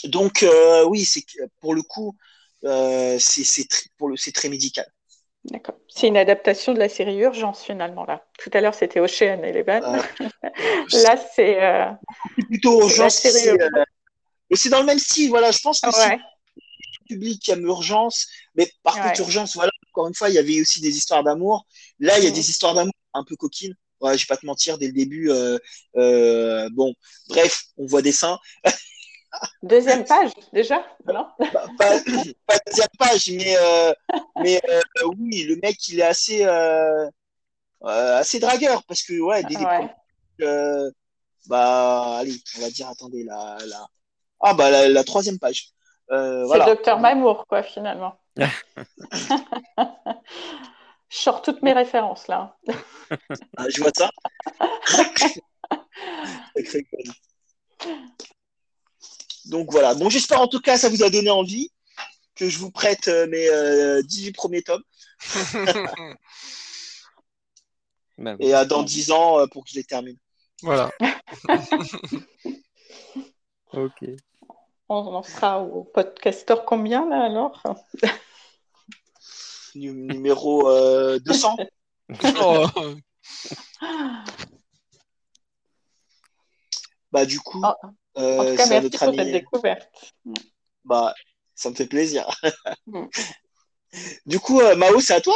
Donc, euh, oui, c'est pour le coup, euh, c'est c'est tr- pour le- c'est très médical. D'accord. C'est une adaptation de la série Urgence finalement là. Tout à l'heure c'était Ocean Eleven. Euh, Là c'est. euh, C'est plutôt urgence. série c'est, euh, et c'est dans le même style. Voilà, je pense que Ouais. le public qui aime urgence, mais par Ouais. contre, urgence, voilà, encore une fois, il y avait aussi des histoires d'amour. Là, il y a des histoires d'amour un peu coquines. Ouais, je vais pas te mentir, dès le début, euh, euh, bon, bref, on voit des seins. Deuxième page, déjà Non Bah, pas, pas deuxième page, mais, euh, mais euh, oui, le mec, il est assez, euh, euh, assez dragueur parce que, ouais, dès Ouais. euh, bah, allez, on va dire, attendez, la, la... Ah, bah, la, la troisième page. Euh, C'est voilà. Docteur Mamour, quoi, finalement. Je sors toutes mes références, là. Ah, je vois ça. Donc voilà. Bon, j'espère en tout cas ça vous a donné envie que je vous prête euh, mes euh, 18 premiers tomes oui. et euh, dans 10 ans euh, pour que je les termine. voilà. Ok. On en sera au podcaster combien, là, alors? Nu- numéro euh, 200. Oh, Bah du coup, Ah, euh, En tout cas, merci notre pour ami. cette découverte. Bah, ça me fait plaisir. Mm. du coup, euh, Mao, c'est à toi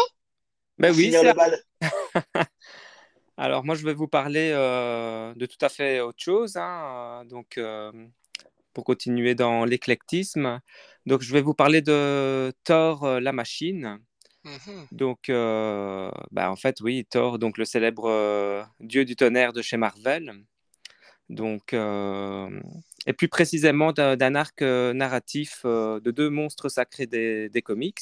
Ben oui, le bal. Alors moi, je vais vous parler euh, de tout à fait autre chose. hein, euh, donc, euh, pour continuer dans l'éclectisme, donc je vais vous parler de Thor, euh, la machine. mhm. Donc, euh, bah, en fait, oui, Thor, donc le célèbre euh, dieu du tonnerre de chez Marvel. Donc, euh, et plus précisément d'un arc euh, narratif euh, de deux monstres sacrés des, comics.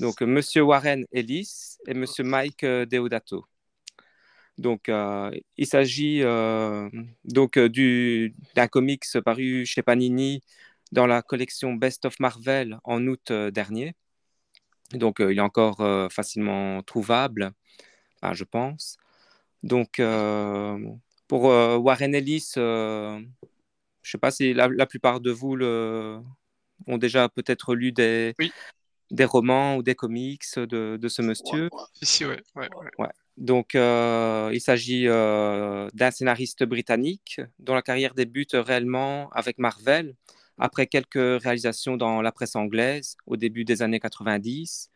Donc, Monsieur Warren Ellis et Monsieur Mike Deodato. Donc, il s'agit donc du- d'un comics paru chez Panini dans la collection Best of Marvel en août dernier. Donc, il est encore facilement trouvable, enfin, je pense. Donc, pour euh, Warren Ellis, euh, je ne sais pas si la, la plupart de vous le, ont déjà peut-être lu des, Oui. des romans ou des comics de, de ce monsieur. Ici, ouais. ouais, ouais. Donc, euh, il s'agit euh, d'un scénariste britannique dont la carrière débute réellement avec Marvel après quelques réalisations dans la presse anglaise au début des années 90.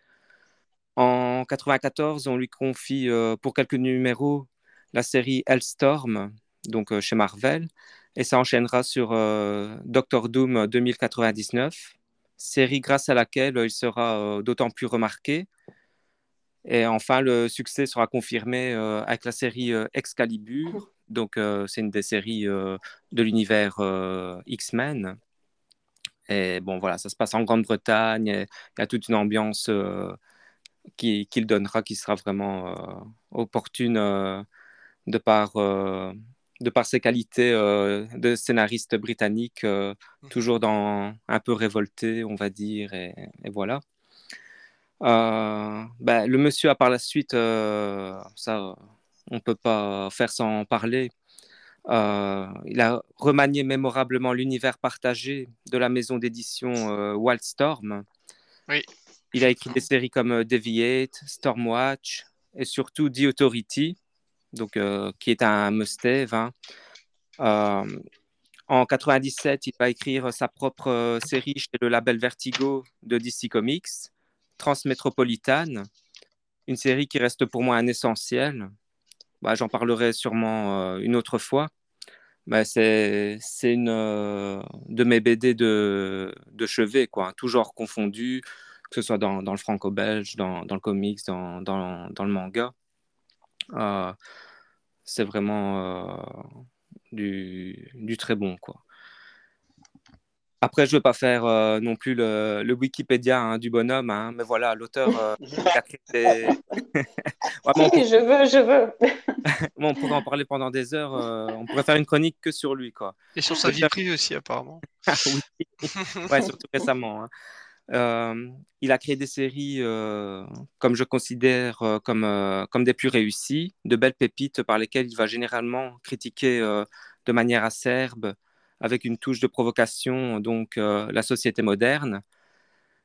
En 94, on lui confie euh, pour quelques numéros la série Hellstorm, donc euh, chez Marvel, et ça enchaînera sur euh, Doctor Doom 2099, série grâce à laquelle il sera euh, d'autant plus remarqué. Et enfin, le succès sera confirmé euh, avec la série euh, Excalibur. Donc, euh, c'est une des séries euh, de l'univers euh, X-Men. Et bon, voilà, ça se passe en Grande-Bretagne. et Il y a toute une ambiance euh, qui- qu'il donnera qui sera vraiment euh, opportune euh, de, par, euh, de par ses qualités euh, de scénariste britannique, euh, toujours dans, un peu révolté, on va dire. Et, et voilà. Ben, le monsieur a par la suite, ça, on ne peut pas faire sans parler. Euh, il a remanié mémorablement l'univers partagé de la maison d'édition euh, Wildstorm. Oui. Il a écrit des séries comme Deviate, Stormwatch et surtout The Authority, donc, euh, qui est un must-have. hein. Euh, en 97, il va écrire sa propre euh, série chez le label Vertigo de DC Comics, Transmétropolitane, une série qui reste pour moi un essentiel. Bah, J'en parlerai sûrement une autre fois. Bah, c'est une de mes BD de, de chevet, quoi, tout genre confondu, que ce soit dans, le franco-belge, dans, le comics, dans, dans, le manga. C'est vraiment euh, du, du très bon, quoi. Après, je ne vais pas faire euh, non plus le, le Wikipédia hein, du bonhomme, hein, mais voilà, l'auteur euh, des- on, Si, je veux, je veux. Bon, on pourrait en parler pendant des heures. euh, on pourrait faire une chronique que sur lui, quoi. Et sur sa vie privée aussi, apparemment. oui. Ouais, surtout récemment. hein. Euh, il a créé des séries, euh, comme je considère, euh, comme, comme des plus réussies, de belles pépites par lesquelles il va généralement critiquer de manière acerbe, avec une touche de provocation, donc la société moderne.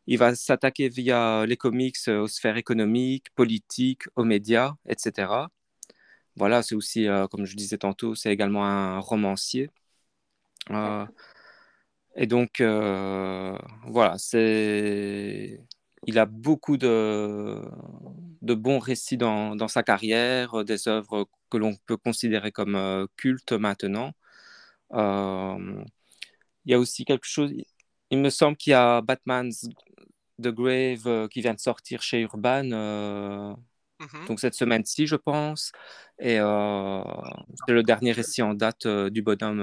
Il va s'attaquer via les comics aux sphères économiques, politiques, aux médias, etc. Voilà, c'est aussi, comme je disais tantôt, c'est également un romancier. Et donc, euh, voilà, c'est... Il a beaucoup de, de bons récits dans, dans sa carrière, euh, des œuvres que l'on peut considérer comme euh, cultes maintenant. Euh, il y a aussi quelque chose. Il me semble qu'il y a Batman's The Grave qui vient de sortir chez Urban. Mhm. Donc cette semaine-ci, je pense. Et c'est le dernier récit en date du bonhomme,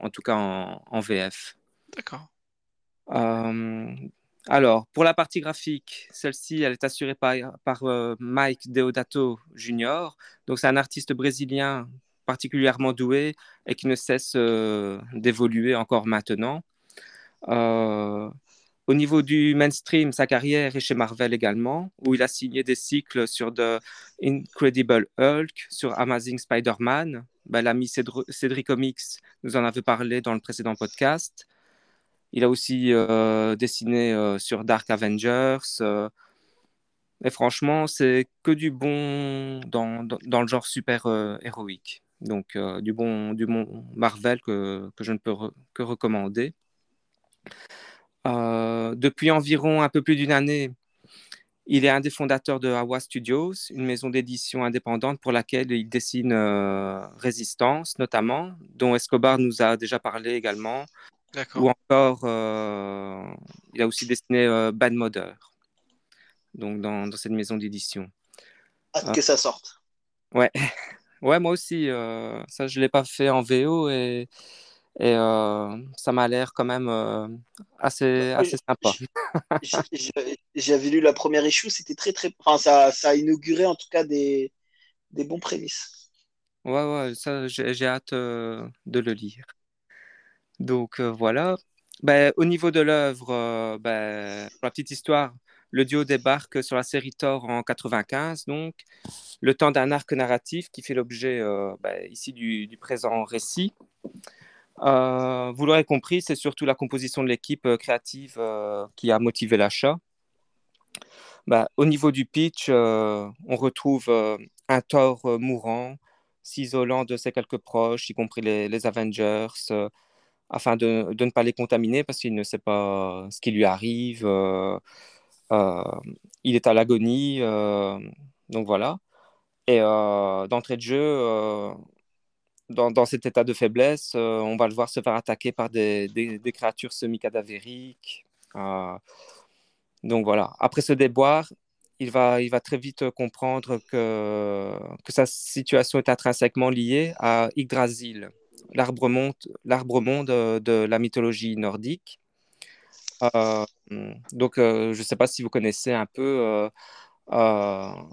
en tout cas en, VF. D'accord. alors, pour la partie graphique, celle-ci, elle est assurée par, par Mike Deodato Jr. Donc c'est un artiste brésilien particulièrement doué et qui ne cesse d'évoluer encore maintenant. Au niveau du mainstream, sa carrière est chez Marvel également, où il a signé des cycles sur The Incredible Hulk, sur Amazing Spider-Man. Ben, L'ami Cédric Comics nous en avait parlé dans le précédent podcast. Il a aussi euh, dessiné euh, sur Dark Avengers. Euh, et franchement, c'est que du bon dans, le genre super héroïque. Donc, du, bon, du bon Marvel que, que je ne peux que recommander. Depuis environ un peu plus d'une année, il est un des fondateurs de Hawa Studios, une maison d'édition indépendante pour laquelle il dessine Résistance notamment, dont Escobar nous a déjà parlé également. Ou encore, euh, il a aussi dessiné Bad Mother, donc dans, cette maison d'édition. Hâte que ça sorte. Ouais, ouais moi aussi. ça, je ne l'ai pas fait en VO et et euh, ça m'a l'air quand même euh, assez, assez sympa. J'avais lu la première issue, c'était très très. Enfin, ça, ça a inauguré en tout cas des, des bons prémices. Ouais, ouais, ça, j'ai hâte euh, de le lire. Donc voilà. Ben, au niveau de l'œuvre, ben, pour la petite histoire, le duo débarque sur la série Thor en 95, donc le temps d'un arc narratif qui fait l'objet ben, ici du, présent récit. Euh, vous l'aurez compris, c'est surtout la composition de l'équipe euh, créative euh, qui a motivé l'achat. Au niveau du pitch, on retrouve un Thor mourant, s'isolant de ses quelques proches, y compris les, Avengers, afin de, ne pas les contaminer parce qu'il ne sait pas ce qui lui arrive. il est à l'agonie, donc voilà. Et d'entrée de jeu, dans, cet état de faiblesse, euh, on va le voir se faire attaquer par des, créatures semi-cadavériques. Euh, donc voilà, après ce déboire, il va, il va très vite comprendre que, que sa situation est intrinsèquement liée à Yggdrasil, l'arbre-monde de, de la mythologie nordique. Euh, donc, je ne sais pas si vous connaissez un peu,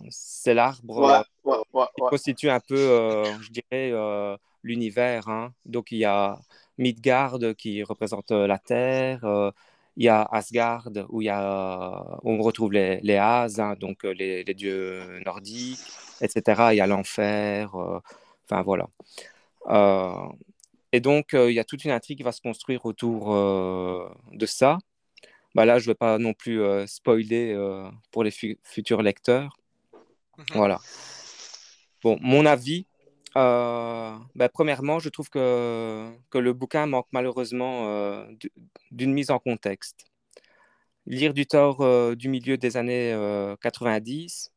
c'est l'arbre qui constitue un peu, je dirais, l'univers. Hein. Donc, il y a Midgard qui représente euh, la Terre. Euh, il y a Asgard où, il y a, on retrouve les, les As, hein, donc euh, les, les, dieux nordiques, etc. Il y a l'enfer. enfin, voilà. Et donc, il y a toute une intrigue qui va se construire autour de ça. Bah là, je ne vais pas non plus spoiler pour les futurs lecteurs. Mhm. Voilà. Bon, mon avis, euh, ben, premièrement, je trouve que, que, le bouquin manque malheureusement euh, d'une mise en contexte. Lire du tort euh, du milieu des années 90,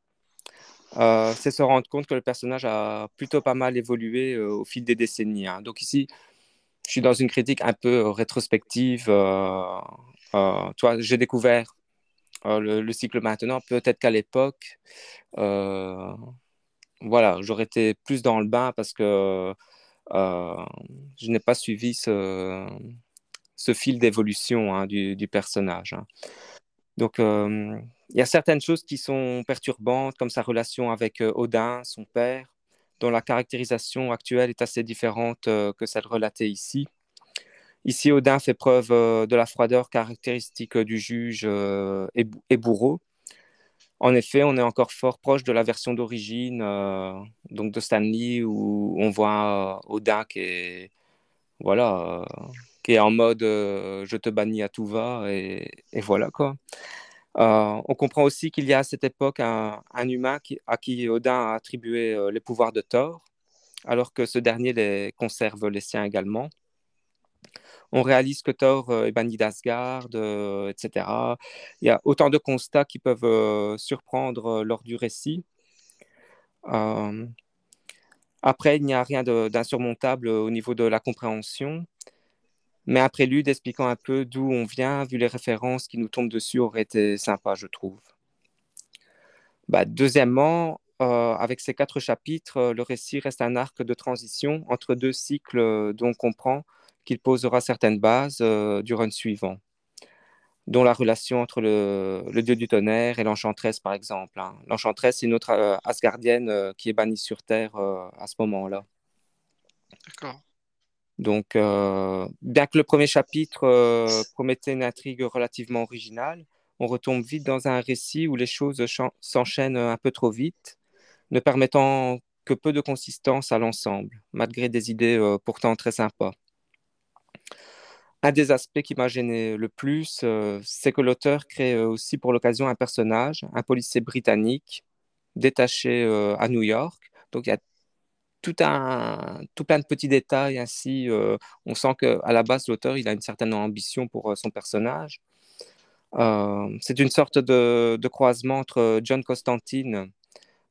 c'est se rendre compte que le personnage a plutôt pas mal évolué au fil des décennies. Hein. Donc ici, je suis dans une critique un peu rétrospective. toi, j'ai découvert le, le, cycle maintenant, peut-être qu'à l'époque, voilà, j'aurais été plus dans le bain parce que euh, je n'ai pas suivi ce, fil d'évolution hein, du, personnage. Hein. Donc, euh, il y a certaines choses qui sont perturbantes, comme sa relation avec euh, Odin, son père, dont la caractérisation actuelle est assez différente que celle relatée ici. Ici, Odin fait preuve de la froideur caractéristique du juge et bourreau, en effet, on est encore fort proche de la version d'origine, euh, donc de Stanley, où on voit euh, Odin qui est, voilà, euh, qui est en mode je te bannis à tout va, et, voilà quoi. On comprend aussi qu'il y a à cette époque un, humain à qui Odin a attribué les pouvoirs de Thor, alors que ce dernier les conserve les siens également on réalise que Thor euh, est banni d'Asgard, euh, etc. Il y a autant de constats qui peuvent euh, surprendre lors du récit. après, il n'y a rien d'insurmontable au niveau de la compréhension. Mais un prélude expliquant un peu d'où on vient, vu les références qui nous tombent dessus, aurait été sympa, je trouve. Bah, deuxièmement, euh, avec ces quatre chapitres, le récit reste un arc de transition entre deux cycles dont on comprend qu'il posera certaines bases du run suivant dont la relation entre le, dieu du tonnerre et l'enchantresse, par exemple. Hein. L'enchantresse, c'est une autre euh, Asgardienne euh, qui est bannie sur Terre euh, à ce moment-là. D'accord. Donc, bien que le premier chapitre promettait une intrigue relativement originale, on retombe vite dans un récit où les choses s'enchaînent un peu trop vite, ne permettant que peu de consistance à l'ensemble, malgré des idées pourtant très sympas. Un des aspects qui m'a gêné le plus, euh, c'est que l'auteur crée euh, aussi pour l'occasion un personnage, un policier britannique détaché euh, à New York. Donc il y a tout, un, tout plein de petits détails ainsi. on sent qu'à la base, l'auteur il a une certaine ambition pour son personnage. c'est une sorte de, croisement entre John Constantine,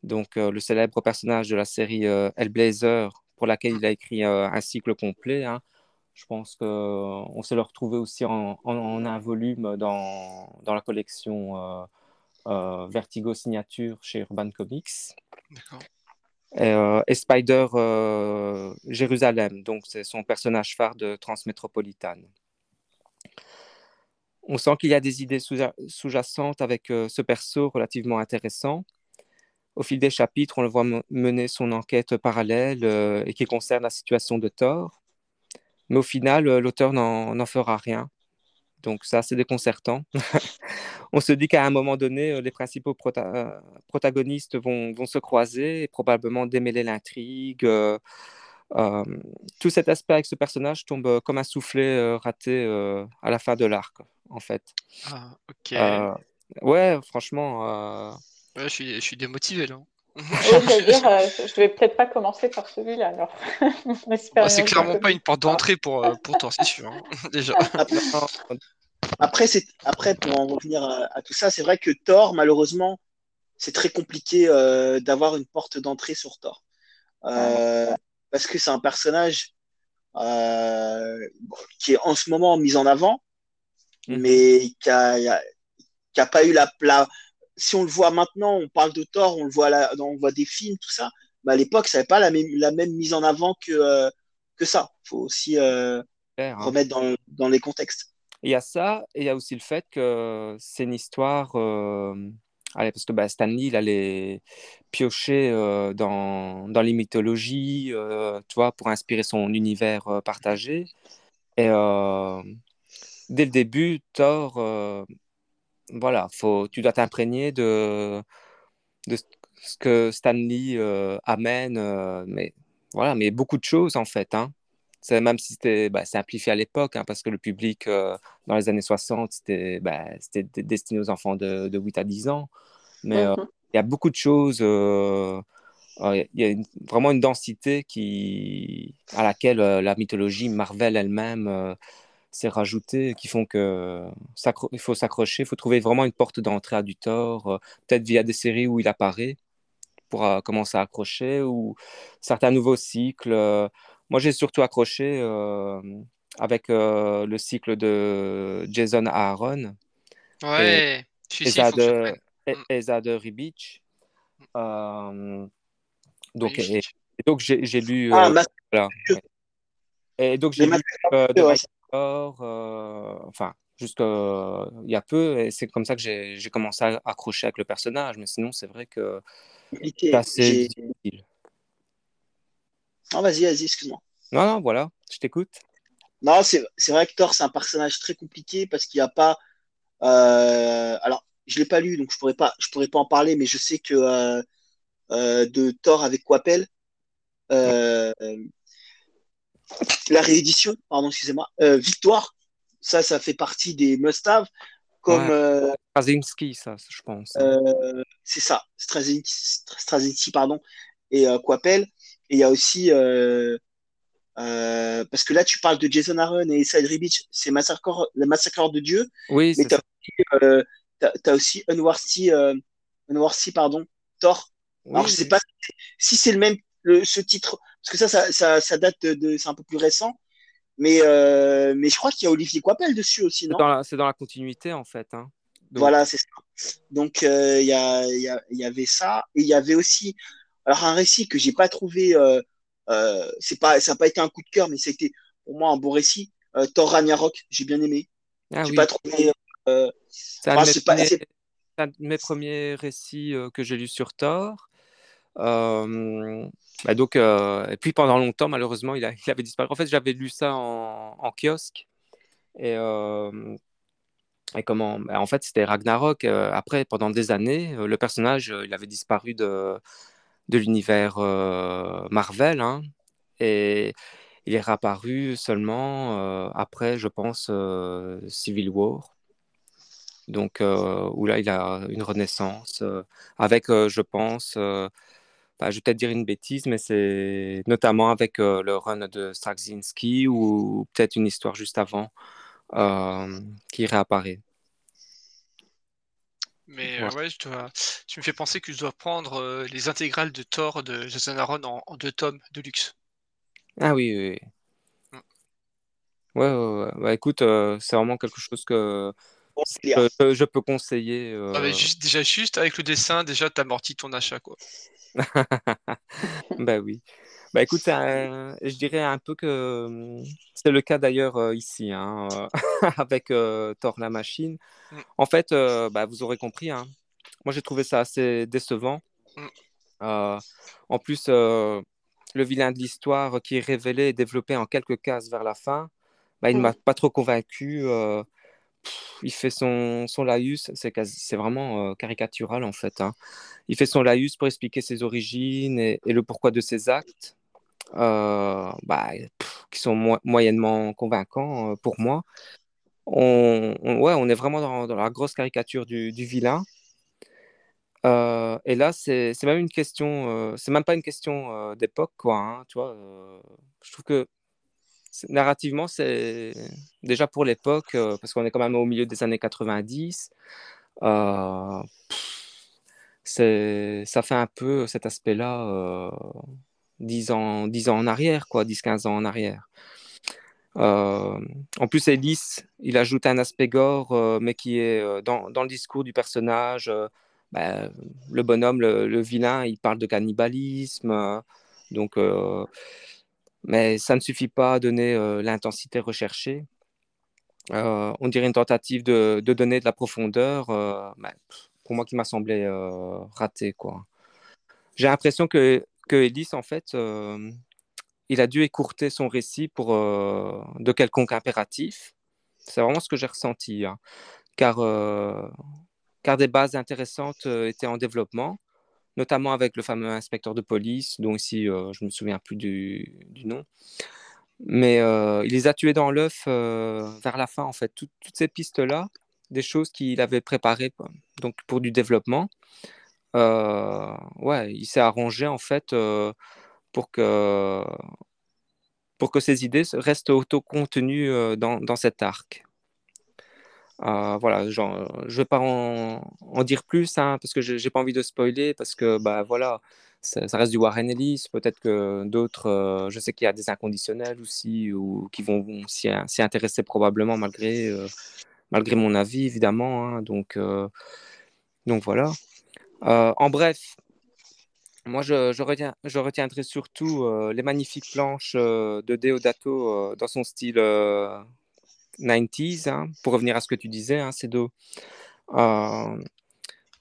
donc le célèbre personnage de la série Hellblazer, pour laquelle il a écrit un cycle complet. Hein, je pense qu'on s'est le retrouvé aussi en, un volume dans, dans la collection euh, euh, Vertigo Signature chez Urban Comics. Et, euh, et, Spider Jérusalem, donc c'est son personnage phare de Transmétropolitane. On sent qu'il y a des idées sous-jacentes avec ce perso relativement intéressant. Au fil des chapitres, on le voit mener son enquête parallèle et qui concerne la situation de Thor. Mais au final, euh, l'auteur n'en fera rien. Donc ça, c'est déconcertant. on se dit qu'à un moment donné, euh, les principaux euh, protagonistes vont, se croiser et probablement démêler l'intrigue. tout cet aspect avec ce personnage tombe comme un soufflet raté à la fin de l'arc, en fait. Ah, ok. ouais, franchement. Ouais, je, suis, je suis démotivé là. Euh, je vais peut-être pas commencer par celui-là alors. Bah, c'est clairement pas une porte d'entrée pour, euh, pour toi, c'est sûr. Hein, déjà. Après, après, pour en revenir à, tout ça, c'est vrai que Thor, malheureusement, c'est très compliqué euh, d'avoir une porte d'entrée sur Thor. parce que c'est un personnage qui est en ce moment mis en avant, mhm. mais qui n'a a, pas eu la, la, si on le voit maintenant, on parle de Thor, on le voit, on voit des films, tout ça. Mais à l'époque, ça n'avait pas la même, la même mise en avant que, euh, que ça. Il faut aussi euh, hein. remettre dans, dans, les contextes. Il y a ça, et il y a aussi le fait que c'est une histoire. Euh, allez, parce que bah, Stanley, il allait piocher dans, dans les mythologies, tu vois, pour inspirer son univers partagé. Et dès le début, Thor voilà, faut, tu dois t'imprégner de, de ce que Stanley euh, amène, euh, mais voilà, mais beaucoup de choses en fait. Hein. C'est, même si c'était bah, simplifié à l'époque, hein, parce que le public euh, dans les années 60, c'était, bah, c'était destiné aux enfants de, de 8 à 10 ans. Mais mm-hmm. il y a beaucoup de choses. Il y a vraiment une densité qui, à laquelle la mythologie Marvel elle-même c'est rajouté qui font que il faut s'accrocher, il faut trouver vraiment une porte d'entrée à du tort, euh, peut-être via des séries où il apparaît pour euh, commencer à accrocher ou certains nouveaux cycles. Euh. moi, j'ai surtout accroché avec le cycle de Jason Aaron. Ouais, et, Eza, de, Eza de Ribic. donc, et, donc j'ai lu. Ah, voilà, Et donc j'ai lu euh, enfin, jusqu'à il y a peu, et c'est comme ça que j'ai commencé à accrocher avec le personnage, mais sinon, c'est vrai que c'est assez difficile. Non, vas-y, vas-y, excuse-moi. Non, non, voilà, je t'écoute. Non, c'est vrai que Thor, c'est un personnage très compliqué parce qu'il n'y a pas. Euh, alors, je ne l'ai pas lu, donc je ne pourrais, pas, je pourrais pas en parler, mais je sais que euh, de Thor avec Quapel, la réédition, pardon, excusez-moi, euh, Victoire, ça, ça fait partie des must-have. Comme. Euh, Straczynski, ça, je pense. Euh, c'est ça, Straczynski, pardon, et Quapel. Et il y a aussi. parce que là, tu parles de Jason Aaron et Side Ribic, c'est Massacre, le Massacre de Dieu. Oui, mais tu as, aussi Unworthy, Unworthy, pardon, Thor. Alors, je sais pas si c'est le même, le, ce titre parce que ça, ça, ça, date de, c'est un peu plus récent. Mais, euh, mais je crois qu'il y a Olivier Coipel dessus aussi, non? c'est dans la continuité, en fait. hein. Donc, Voilà, c'est ça. Donc, euh, il y, a, y, a- y avait ça. Et il y avait aussi alors, un récit que j'ai pas trouvé. Euh, c'est pas, ça n'a pas été un coup de cœur, mais c'était pour moi un beau récit. Thor Ragnarok, j'ai bien aimé. Ah j'ai oui, pas trouvé. c'est un, enfin, de mes premiers- c'est- c'est un de mes premiers récits que j'ai lu sur Thor. Euh, bah donc, euh, et puis pendant longtemps, malheureusement, il, avait disparu. En fait, j'avais lu ça en, kiosque. Et, euh, comment bah, En fait, c'était Ragnarok. Après, pendant des années, le personnage, il avait disparu de, de l'univers Marvel. hein. et il est réapparu seulement après, je pense, Civil War. Donc, où là, il a une renaissance avec, je pense, enfin, je vais peut-être dire une bêtise, mais c'est notamment avec euh, le run de Straczynski ou peut-être une histoire juste avant euh, qui réapparaît. Mais Ouais. euh, ouais, je dois... tu me fais penser que je dois prendre euh, les intégrales de Thor de Jason Aaron en, en deux tomes de luxe. Ah oui, oui. oui. Mm. Ouais, ouais, ouais. Bah, écoute, euh, c'est vraiment quelque chose que. Je, je- je peux conseiller. euh, Ah, mais juste, déjà, juste avec le dessin, déjà, t'amortis ton achat, quoi. Bah oui. Bah écoute, un- je dirais un peu que hum, c'est le cas d'ailleurs euh, ici, hein, euh, avec euh, Thor la machine. Mm. En fait, euh, bah, vous aurez compris, hein, moi j'ai trouvé ça assez décevant. Mm. Euh, en plus, euh, le vilain de l'histoire qui est révélé et développé en quelques cases vers la fin, bah, il ne Mm. m'a pas trop convaincu. Il fait son, son laïus, c'est vraiment euh, caricatural en fait. hein. Il fait son laïus pour expliquer ses origines et, le pourquoi de ses actes, euh, bah, qui sont mo- moyennement convaincants euh, pour moi. On, ouais, on est vraiment dans, la grosse caricature du, vilain. Et là, c'est même une question, c'est même pas une question d'époque, quoi. hein, tu vois, je trouve que narrativement, c'est déjà pour l'époque, euh, parce qu'on est quand même au milieu des années 90. euh, ça fait un peu cet aspect-là, euh, 10 ans, 10 ans en arrière, quoi, 10-15 ans en arrière. Euh, en plus, Ellis, il ajoute un aspect gore, euh, mais qui est euh, dans, le discours du personnage. euh, ben, le bonhomme, le, le vilain, il parle de cannibalisme. euh, donc, euh, mais ça ne suffit pas à donner euh, l'intensité recherchée. Euh, on dirait une tentative de, donner de la profondeur, euh, pour moi qui m'a semblé raté, quoi. J'ai l'impression que, que Ellis, en fait, il a dû écourter son récit pour de quelconque impératif. C'est vraiment ce que j'ai ressenti, hein. car, car des bases intéressantes étaient en développement, notamment avec le fameux inspecteur de police, dont ici euh, je ne me souviens plus du, du nom. Mais euh, il les a tués dans l'œuf euh, vers la fin, en fait. Tout- toutes ces pistes-là, des choses qu'il avait préparées donc pour du développement, euh, ouais, il s'est arrangé en fait pour que, pour que ces idées restent autocontenues dans, dans cet arc. Euh, voilà, genre, je ne vais pas en, dire plus hein, parce que je n'ai pas envie de spoiler parce que bah, voilà, ça, reste du Warren Ellis. Peut-être que d'autres, euh, je sais qu'il y a des inconditionnels aussi ou qui vont s'y intéresser probablement malgré, euh, malgré mon avis évidemment. hein. donc, euh, donc voilà. Euh, en bref, moi je, retiens, je retiendrai surtout euh, les magnifiques planches euh, de Deodato euh, dans son style euh, 90s, hein, pour revenir à ce que tu disais, hein, Cédo. Euh,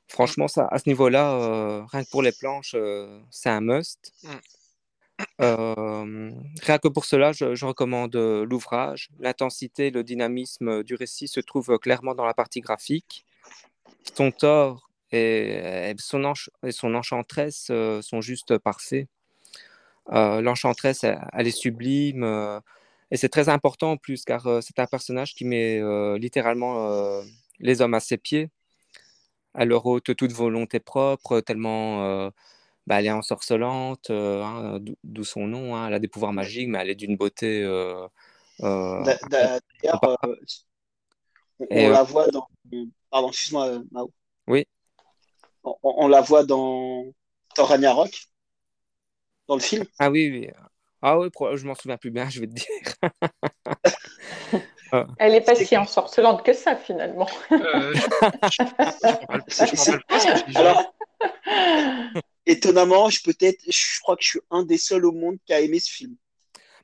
franchement, ça, à ce niveau-là, euh, rien que pour les planches, euh, c'est un must. Mm. Rien que pour cela, je, je recommande l'ouvrage. L'intensité, le dynamisme du récit se trouve clairement dans la partie graphique. Son tort et, et son, ench- et son enchantresse sont juste parfaits. L'enchantresse, elle, elle est sublime. Et c'est très important en plus, car euh, c'est un personnage qui met euh, littéralement euh, les hommes à ses pieds. Elle leur ôte toute volonté propre, tellement bah, elle est ensorcelante, hein, d'où- son nom. hein. Elle a des pouvoirs magiques, mais elle est d'une beauté. D'a- d'a- D'ailleurs, on, la voit dans. Pardon, excuse-moi, euh, Mao. Oui. On, on la voit dans Thor Ragnarok, dans le film. Ah oui, oui. Ah oui, je m'en souviens plus bien, je vais te dire. Elle est pas si ensorcelante que ça, finalement. Euh, je, je, me pas. Alors, étonnamment, je peut-être, je crois que je suis un des seuls au monde qui a aimé ce film.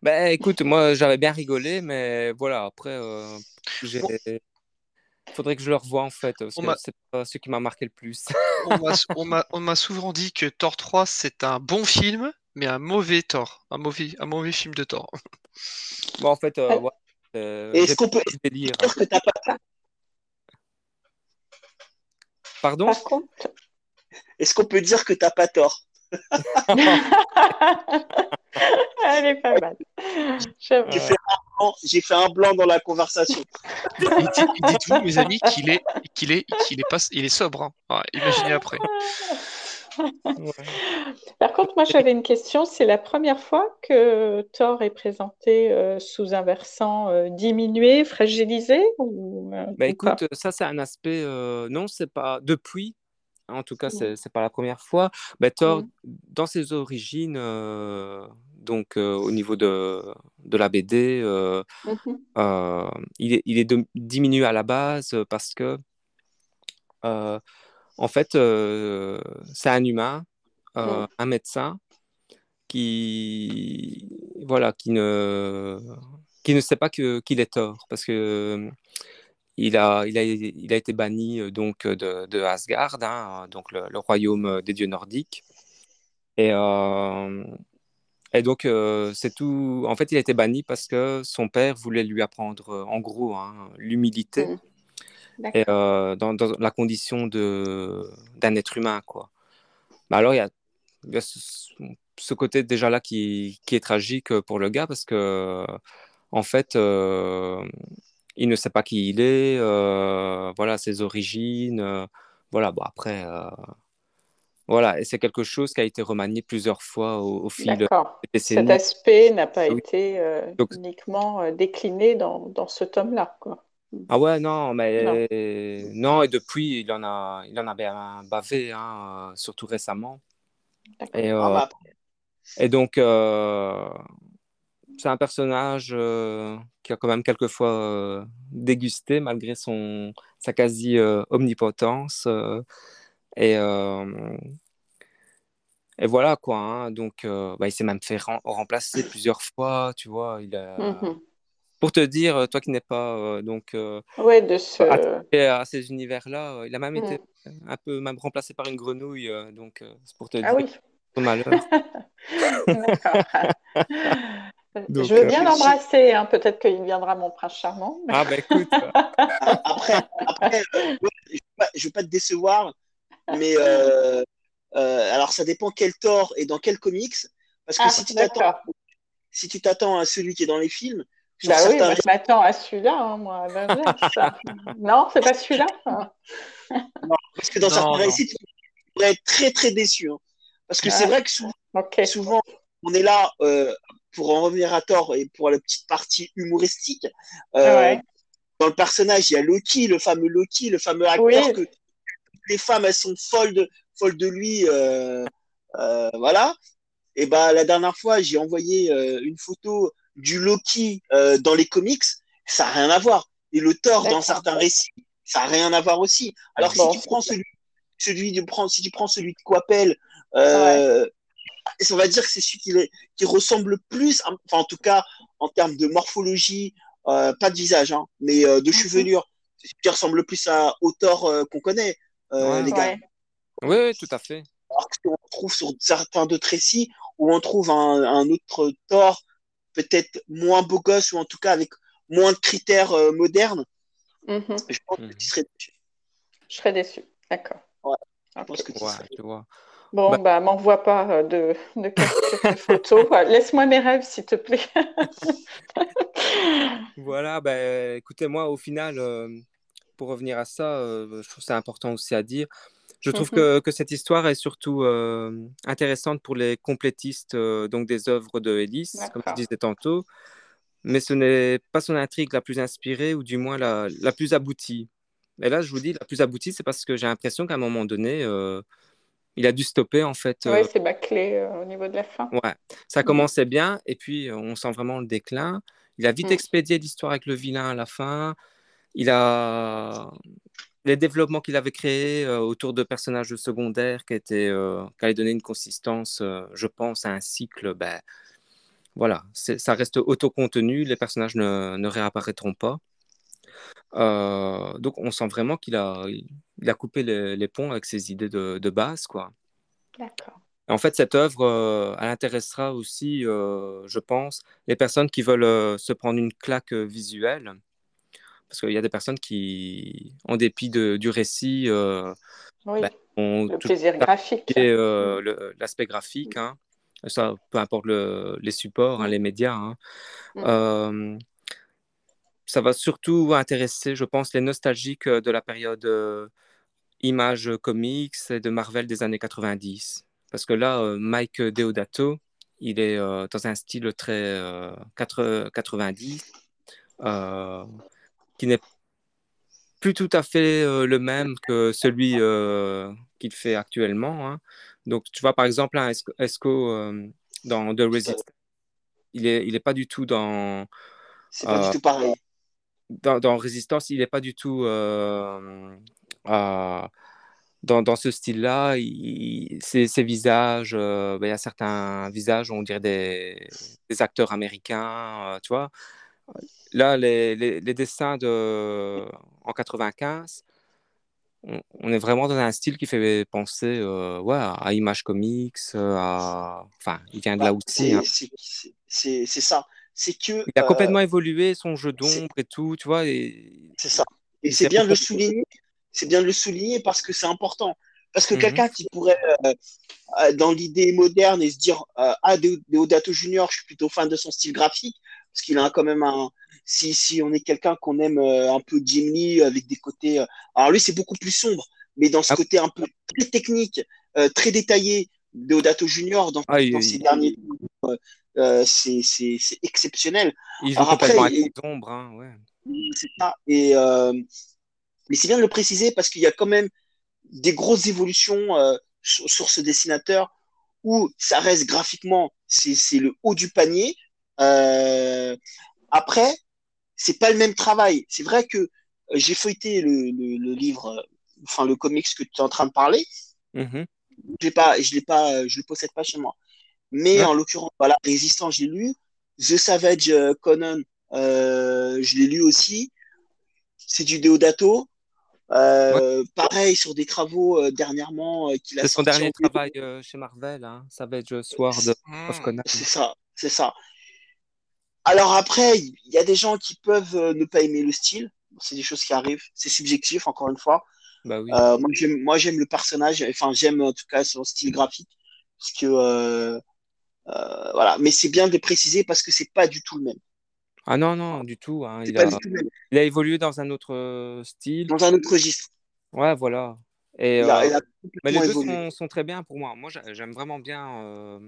Ben, écoute, moi, j'avais bien rigolé, mais voilà, après, euh, il faudrait que je le revoie en fait. C'est pas ce qui m'a marqué le plus. on m'a souvent dit que Thor 3 c'est un bon film, mais un mauvais Thor, un mauvais, un mauvais film de Thor. Bon, en fait, euh, ouais, euh, Est-ce qu'on peut dire que t'as pas Pardon? Par contre, Est-ce qu'on peut dire que t'as pas tort? Elle est pas mal. J'ai fait, fait, un blanc dans la conversation. Dites-vous, mes amis, qu'il est, qu'il est, qu'il est pas, il est sobre. Hein. imaginez après. Par contre, moi j'avais une question. C'est la première fois que Thor est présenté euh, sous un versant euh, diminué, fragilisé ou, euh, bah, Écoute, ça c'est un aspect. non, c'est pas depuis. En tout cas, c'est n'est pas la première fois. Bah, Thor, dans ses origines, donc au niveau de, de la BD, mmh il est, il est diminué à la base parce que en fait, euh, c'est un humain, euh, un médecin qui, voilà, qui ne, qui ne sait pas qu'il est tort parce que il a, il a, il a été banni euh, donc de, de Asgard, hein, donc le, royaume des dieux nordiques. Et, et donc, c'est tout. En fait, il a été banni parce que son père voulait lui apprendre, en gros, hein, l'humilité. Mmh et, euh, dans, dans, la condition d'un être humain. Quoi. Bah alors, il y a, y a ce, côté déjà là qui, qui, est tragique pour le gars parce que, en fait, euh, il ne sait pas qui il est, euh, voilà, ses origines. Euh, voilà, bon, après. Voilà, et c'est quelque chose qui a été remanié plusieurs fois au, au fil des décennies. Cet aspect n'a pas été uniquement décliné dans, dans ce tome-là. Ah ouais, non, mais non. et depuis, il en a, il en a bien bavé, hein, surtout récemment. Et, euh, ah, bah, et donc, euh, c'est un personnage euh, qui a quand même quelquefois dégusté malgré son, sa quasi-omnipotence. et, et voilà, quoi. Hein, donc, bah, il s'est même fait remplacer plusieurs fois, tu vois. Il a. Mmh pour te dire, euh, toi qui n'es pas euh, donc euh, ouais, de ce... à ces univers-là, il a même été mm. un peu même remplacé par une grenouille, donc c'est pour te ah dire oui. malheur. je veux bien l'embrasser, hein. peut-être qu'il viendra mon prince charmant. Ah bah écoute. après, après je ne veux, pas te décevoir, mais alors ça dépend quel tort et dans quel comics, parce que ah, si tu t'attends si tu t'attends à celui qui est dans les films, bah oui, je m'attends à celui-là, hein, moi. non, c'est pas celui-là. non, parce que dans certains récits, tu pourrais être très très déçu. Hein. Parce que c'est vrai que souvent, on est là euh, pour en revenir à tort et pour la petite partie humoristique. Euh, dans le personnage, il y a Loki, le fameux Loki, le fameux acteur que les femmes elles sont folles de, folles de lui. Euh, voilà. Et bah la dernière fois, j'ai envoyé une photo du Loki euh, dans les comics, ça n'a rien à voir. Et le Thor dans certains récits, ça n'a rien à voir aussi. Alors si tu prends celui, celui de si tu prends celui de Coppel, euh, on va dire que c'est celui qui, qui, ressemble plus, enfin en tout cas en termes de morphologie, euh, pas de visage, hein, mais de mhm. chevelure, c'est celui qui ressemble plus à, au Thor qu'on connaît, les gars. Oui, tout à fait. Alors qu'on trouve sur certains d'autres récits où on trouve un, un autre Thor peut-être moins beau gosse ou en tout cas avec moins de critères euh, modernes, mhm. je pense que tu mhm. serais déçu. Je serais déçu, d'accord. Ouais, je pense que tu vois. Bon, bah, bah m'envoie pas euh, de, de photos. Laisse-moi mes rêves, s'il te plaît. voilà, bah, écoutez, moi, au final, euh, pour revenir à ça, je trouve c'est important aussi à dire. Je trouve mmh que, que, cette histoire est surtout euh, intéressante pour les complétistes euh, donc des œuvres de Ellis, comme tu disais tantôt, mais ce n'est pas son intrigue la plus inspirée ou du moins la, la plus aboutie. Et là, je vous dis, la plus aboutie, c'est parce que j'ai l'impression qu'à un moment donné, euh, il a dû stopper en fait. Oui, c'est clé au niveau de la fin. Ouais, ça mmh commençait bien et puis on sent vraiment le déclin. Il a vite Mm. expédié l'histoire avec le vilain à la fin. Il a les développements qu'il avait créés euh, autour de personnages secondaires qui étaient, euh, qui allaient donner une consistance, euh, je pense, à un cycle. Ben, voilà, ça reste autocontenu. Les personnages ne, ne réapparaîtront pas. Donc, on sent vraiment qu'il a, il a coupé les, les ponts avec ses idées de, de base, quoi. D'accord. En fait, cette œuvre, elle intéressera aussi, je pense, les personnes qui veulent se prendre une claque visuelle. Parce qu'il y a des personnes qui, en dépit de- du récit, euh, Oui, ben, ont le plaisir graphique. et, euh, l'aspect graphique. hein. Ça, peu importe le- les supports, hein, les médias. hein. Mm. Euh, ça va surtout intéresser, je pense, les nostalgiques euh, de la période euh, images comics et de Marvel des années 90. Parce que là, Mike Deodato, il est euh, dans un style très euh, 80 90, euh, qui n'est plus tout à fait euh, le même que celui euh, qu'il fait actuellement. hein. Donc, tu vois, par exemple, un Esco, Esco, euh, dans The Resistance, il n'est il est pas du tout dans, C'est pas du tout pareil. dans, dans Résistance, il n'est pas du tout dans, dans ce style-là. Ses, ses visages, ben, il y a certains visages, on dirait des, des acteurs américains, tu vois. Là, les, les, les dessins de, en 95, on, on est vraiment dans un style qui fait penser euh, ouais, à Image Comics, euh, à... enfin, il vient de là Bah, aussi. c'est hein. ça. C'est que Il a euh, complètement évolué, son jeu d'ombre et tout, tu vois. Et... c'est ça. Et c'est bien de le souligner. C'est bien de le souligner parce que c'est important. Parce que Mhm. quelqu'un qui pourrait, euh, euh, dans l'idée moderne, et se dire euh, Ah, Deo- Deodato Junior, je suis plutôt fan de son style graphique, parce qu'il a quand même un. Si, si on est quelqu'un qu'on aime euh, un peu Jim Lee avec des côtés. euh, alors lui, c'est beaucoup plus sombre, mais dans ce Ah. côté un peu très technique, euh, très détaillé, Deodato Junior, dans, Ah, il- dans il- ses derniers. euh, euh, c'est c'est- c'est exceptionnel. Il joue Alors après, complètement il- les ombres, hein, ouais. C'est ça. Et, euh, mais c'est bien de le préciser parce qu'il y a quand même des grosses évolutions euh, sur, sur ce dessinateur où ça reste graphiquement, c'est c'est le haut du panier. Euh, après, c'est pas le même travail. C'est vrai que euh, j'ai feuilleté le, le- le livre, euh, enfin le comics que tu es en train de parler. Mhm. Pas, je l'ai pas, euh, je le possède pas chez moi. Mais Ouais. en l'occurrence, voilà, Résistance, j'ai lu. The Savage Conan, euh, je l'ai lu aussi. C'est du Deodato. Euh, Pareil sur des travaux euh, dernièrement qu'il a C'est son dernier travail chez Marvel, hein, Savage Sword of Conan. C'est ça, c'est ça. Alors après, il y a des gens qui peuvent euh, ne pas aimer le style. C'est des choses qui arrivent. C'est subjectif, encore une fois. Bah oui. Euh, moi, j'aime, le personnage. Enfin, j'aime en tout cas son style graphique, parce que euh, euh, voilà. Mais c'est bien de préciser parce que c'est pas du tout le même. Ah non, non, du tout. hein, Il a, du tout le même. il a évolué dans un autre style. Dans un autre registre. Ouais, voilà. Et, Il a, il a mais les deux sont, sont très bien pour moi. Moi, j'a- j'aime vraiment bien.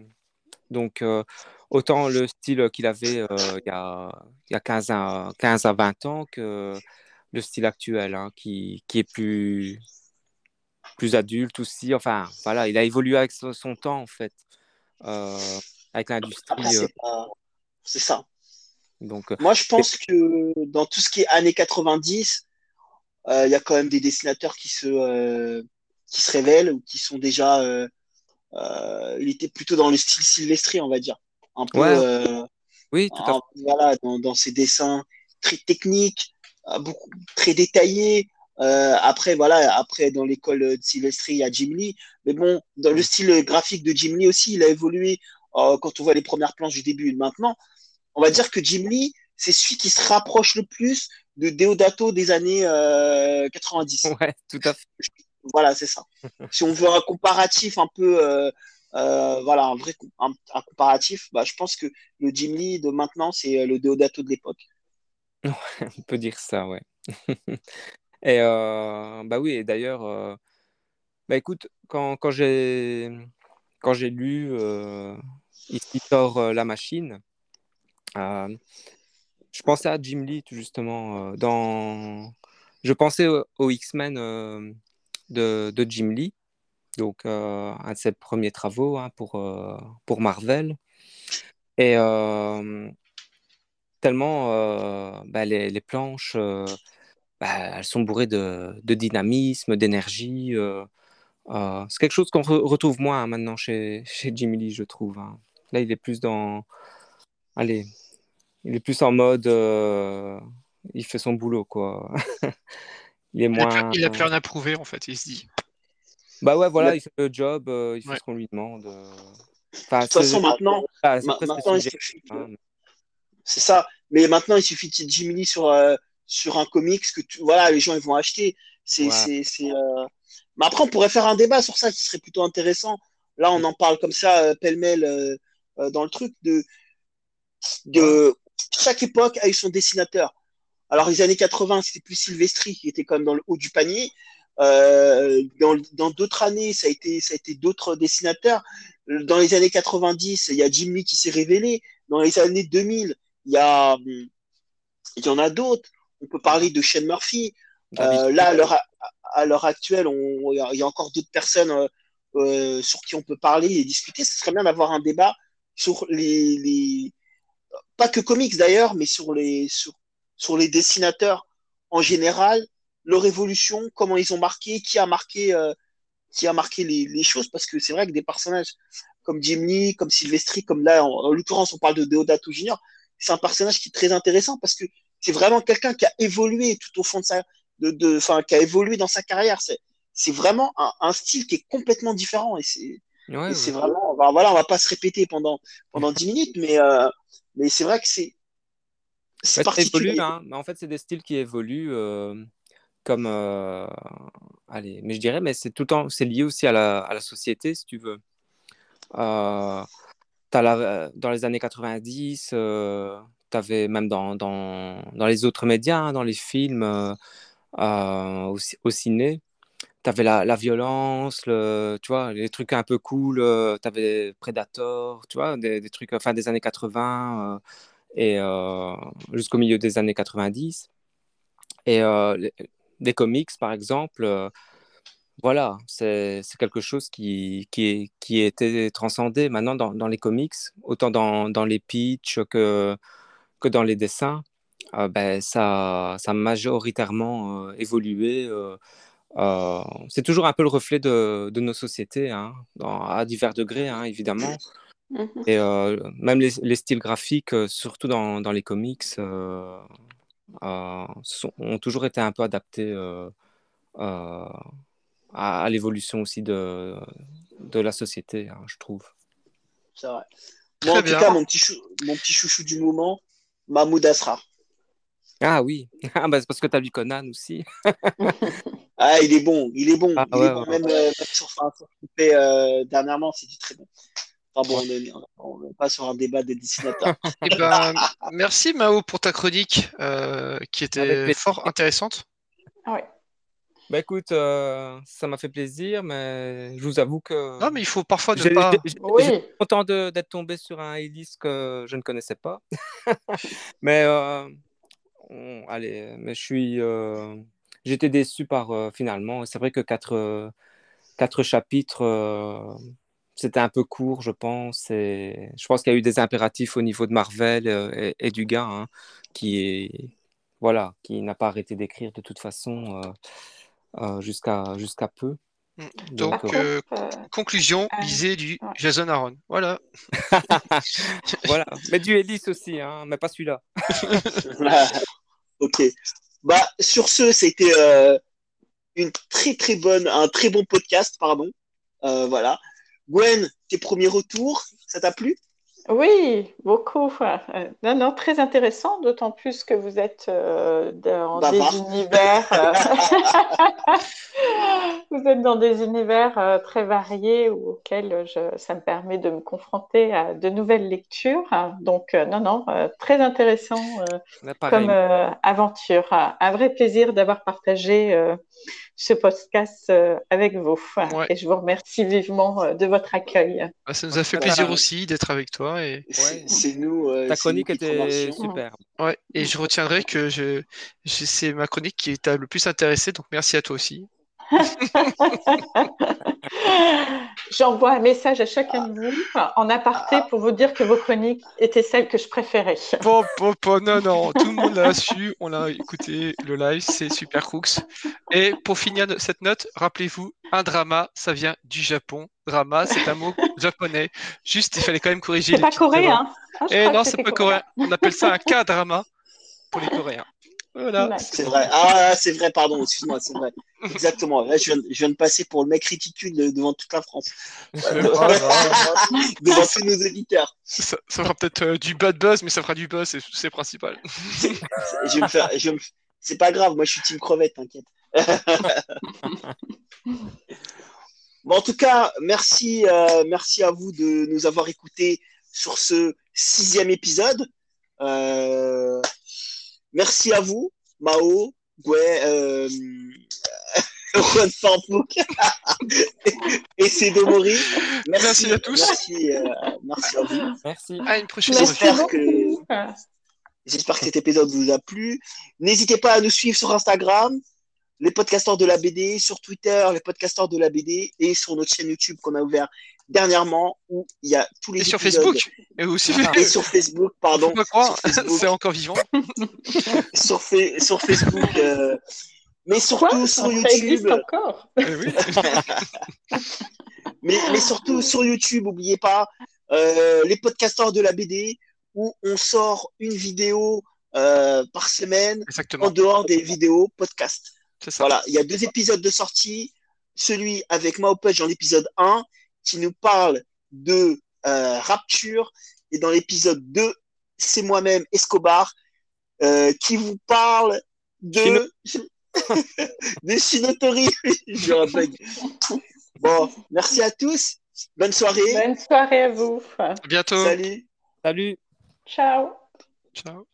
Euh, donc, euh, autant le style qu'il avait euh, il y a, il y a 15, à, 15 à 20 ans que le style actuel, hein, qui, qui est plus, plus adulte aussi. Enfin, voilà, il a évolué avec son, son temps, en fait, euh, avec l'industrie. euh, c'est ça. donc, euh, Moi, je pense que dans tout ce qui est années 90, euh, il y a quand même des dessinateurs qui se, euh, qui se révèlent ou qui sont déjà. Euh, il était plutôt dans le style Sylvestri, on va dire. Un peu. Ouais. euh, oui, tout à un- voilà, dans, dans ses dessins très techniques, euh, beaucoup, très détaillés. Euh, après, voilà, après, dans l'école de Sylvestri, il y a Jim Lee. Mais bon, dans le style graphique de Jim Lee aussi, il a évolué euh, quand on voit les premières planches du début et de maintenant. On va dire que Jim Lee, c'est celui qui se rapproche le plus de Deodato des années euh, 90. fait. Ouais, tout à fait. Voilà, c'est ça. si on veut un comparatif un peu, euh, euh, voilà, un vrai un, comparatif, bah, je pense que le Jim Lee de maintenant, c'est euh, le Deodato de l'époque. On peut dire ça, ouais. et bah oui, et d'ailleurs, bah écoute, quand, quand j'ai quand j'ai lu euh, sort la machine, je pensais à Jim Lee justement dans je pensais au, au X-Men de, Jim Lee, donc euh, un de ses premiers travaux hein, pour, euh, pour Marvel. Et euh, tellement bah, les, les, planches, bah, elles sont bourrées de, dynamisme, d'énergie. c'est quelque chose qu'on retrouve moins maintenant chez, chez Lee, je trouve. Hein. Là, il est plus dans. Allez, il est plus en mode. il fait son boulot, quoi. il est moins. Il a plus rien à prouver, en fait, il se dit. Bah ouais, voilà, il fait le job, il fait ce qu'on lui demande. Enfin, de toute façon, maintenant, maintenant il suffit. Hein, c'est ça. Mais maintenant, il suffit de Jimmy Lee sur, euh, sur un comics que tu, voilà, les gens ils vont acheter. C'est, c'est, euh, Mais après, on pourrait faire un débat sur ça qui serait plutôt intéressant. Là, on en parle comme ça, euh, pêle-mêle, dans le truc de, de chaque époque a eu son dessinateur. Alors, les années 80, c'était plus Sylvestri qui était quand même dans le haut du panier. dans, d'autres années, ça a été, ça a été d'autres dessinateurs. Dans les années 90, il y a Jim Lee qui s'est révélé. Dans les années 2000, il y, a, il y en a d'autres. On peut parler de Shane Murphy. Euh, là, à l'heure actuelle, on, il y a encore d'autres personnes euh, euh, sur qui on peut parler et discuter. Ce serait bien d'avoir un débat sur les, les, pas que comics d'ailleurs, mais sur les, sur, sur les dessinateurs en général, leur évolution, comment ils ont marqué, qui a marqué, qui a marqué les, les choses, parce que c'est vrai que des personnages comme Jim Lee, comme Sylvestri, comme là, en, en l'occurrence, on parle de Deodato Junior, c'est un personnage qui est très intéressant parce que c'est vraiment quelqu'un qui a évolué tout au fond de sa, de, de, enfin, qui a évolué dans sa carrière. C'est, c'est vraiment un, un, style qui est complètement différent et c'est, ouais, c'est vraiment, bah, voilà, on va pas se répéter pendant pendant dix minutes, mais euh, mais c'est vrai que c'est, c'est particulier. hein, mais en fait, c'est des styles qui évoluent. Euh, comme euh, allez mais je dirais mais c'est tout le temps c'est lié aussi à la, à la société si tu veux euh, la, dans les années 90, euh, tu avais même dans, dans, dans, les autres médias, hein, dans les films, euh, au, au, ciné, tu avais la, la, violence, le, tu vois, les trucs un peu cool, tu avais Predator, tu vois, des, des, trucs fin des années 80 et jusqu'au milieu des années 90. Et des comics, par exemple, voilà, c'est quelque chose qui, qui, qui été transcendé maintenant dans, dans les comics, autant dans, dans, les pitchs que, que dans les dessins. Euh, ben, ça, ça a majoritairement euh, évolué. Euh, c'est toujours un peu le reflet de, de nos sociétés, hein, à divers degrés, hein, évidemment. Mmh Et même les, les, styles graphiques, surtout dans, dans les comics, sont, ont toujours été un peu adaptés à, l'évolution aussi de, de la société, hein, je trouve. C'est vrai. Moi, en tout cas, mon petit, chou, mon petit chouchou du moment, Mahmoud Asrar. Ah oui, ah, bah, c'est parce que tu as lu Conan aussi. ah, il est bon, il est bon. Ah, il ouais, est bon. Ouais. Même, euh, même, sur, enfin, sur euh, dernièrement, c'était très bon. Enfin bon, on n'est pas sur un débat des dessinateurs. Eh ben, merci Mao pour ta chronique euh, qui était fort intéressante. Ah ouais. Bah écoute, euh, ça m'a fait plaisir, mais je vous avoue que. Non, mais il faut parfois ne pas. J'ai oui. content d'être tombé sur un hélice que je ne connaissais pas. mais euh, on, allez, mais je suis. Euh, J'étais déçu par euh, finalement. C'est vrai que quatre, quatre chapitres, c'était un peu court, je pense. Et je pense qu'il y a eu des impératifs au niveau de Marvel et, et du gars, hein, qui est voilà, qui n'a pas arrêté d'écrire de toute façon. Euh, jusqu'à jusqu'à peu. Mm. Donc, Donc euh, euh, conclusion, lisez du Jason Aaron. Voilà. voilà. Mais du Ellis aussi, hein, mais pas celui-là. ok. Bah, sur ce, c'était euh, une très très bonne, un très bon podcast, pardon. Euh, voilà. Gwen, tes premiers retours, ça t'a plu? Oui, beaucoup. Euh, non, non, très intéressant, d'autant plus que vous êtes euh, dans des univers. Euh, vous êtes dans des univers très variés auxquels je, ça me permet de me confronter à de nouvelles lectures. Donc, non, non, très intéressant comme aventure. Un vrai plaisir d'avoir partagé ce podcast euh, avec vous. Ouais. Et je vous remercie vivement euh, de votre accueil. Ah, ça nous a fait plaisir aussi d'être avec toi. Et... C'est nous. Euh, Ta chronique était super. Ouais, et je retiendrai que je, je c'est ma chronique qui t'a le plus intéressé, donc merci à toi aussi. J'envoie un message à chacun de vous en aparté pour vous dire que vos chroniques étaient celles que je préférais. Bon, bon, bon, non, non, tout le monde l'a su, on a écouté le live, c'est Super Crooks. Et pour finir cette note, rappelez-vous, un drama, ça vient du Japon. Drama, c'est un mot japonais. Juste, il fallait quand même corriger. C'est pas coréen. Ah, Et non, c'est pas coréen. On appelle ça un K-drama pour les Coréens. Voilà. C'est vrai. Ah, c'est vrai, pardon, excuse-moi, c'est vrai. Exactement. Là, je viens, je viens, de passer pour le mec ridicule devant toute la France. devant tous nos éditeurs. Ça, ça fera peut-être euh, du bad buzz, mais ça fera du buzz, c'est principal. je vais me faire. Je me... C'est pas grave, moi je suis team crevette, t'inquiète. bon, en tout cas, merci, euh, merci à vous de nous avoir écoutés sur ce sixième épisode. Euh, merci à vous, Mao, Gwe, euh, Juan Fanfouk et Cédomori. Merci, merci à tous. Merci, euh, merci à vous. Merci. À une prochaine J'espère que, j'espère que cet épisode vous a plu. N'hésitez pas à nous suivre sur Instagram, les podcasteurs de la BD, sur Twitter, les podcasteurs de la BD et sur notre chaîne YouTube qu'on a ouvert dernièrement où il y a tous les et sur. Facebook. Et aussi et sur Facebook pardon. Sur Facebook. c'est encore vivant. Sur, fa sur Facebook euh, mais surtout Quoi? sur Ça YouTube. existe encore? Eh mais, mais surtout sur YouTube n'oubliez pas euh, les podcasteurs de la BD où on sort une vidéo euh, par semaine exactement. en dehors des vidéos podcast ça voilà il y a deux épisodes de sortie celui avec Mao Pudge dans l'épisode 1 qui nous parle de euh, Rapture. Et dans l'épisode 2, c'est moi-même, Escobar, euh, qui vous parle de, de Shinotori. Je rappelle. Bon, merci à tous. Bonne soirée. Bonne soirée à vous. à bientôt Salut. Salut. Ciao. ciao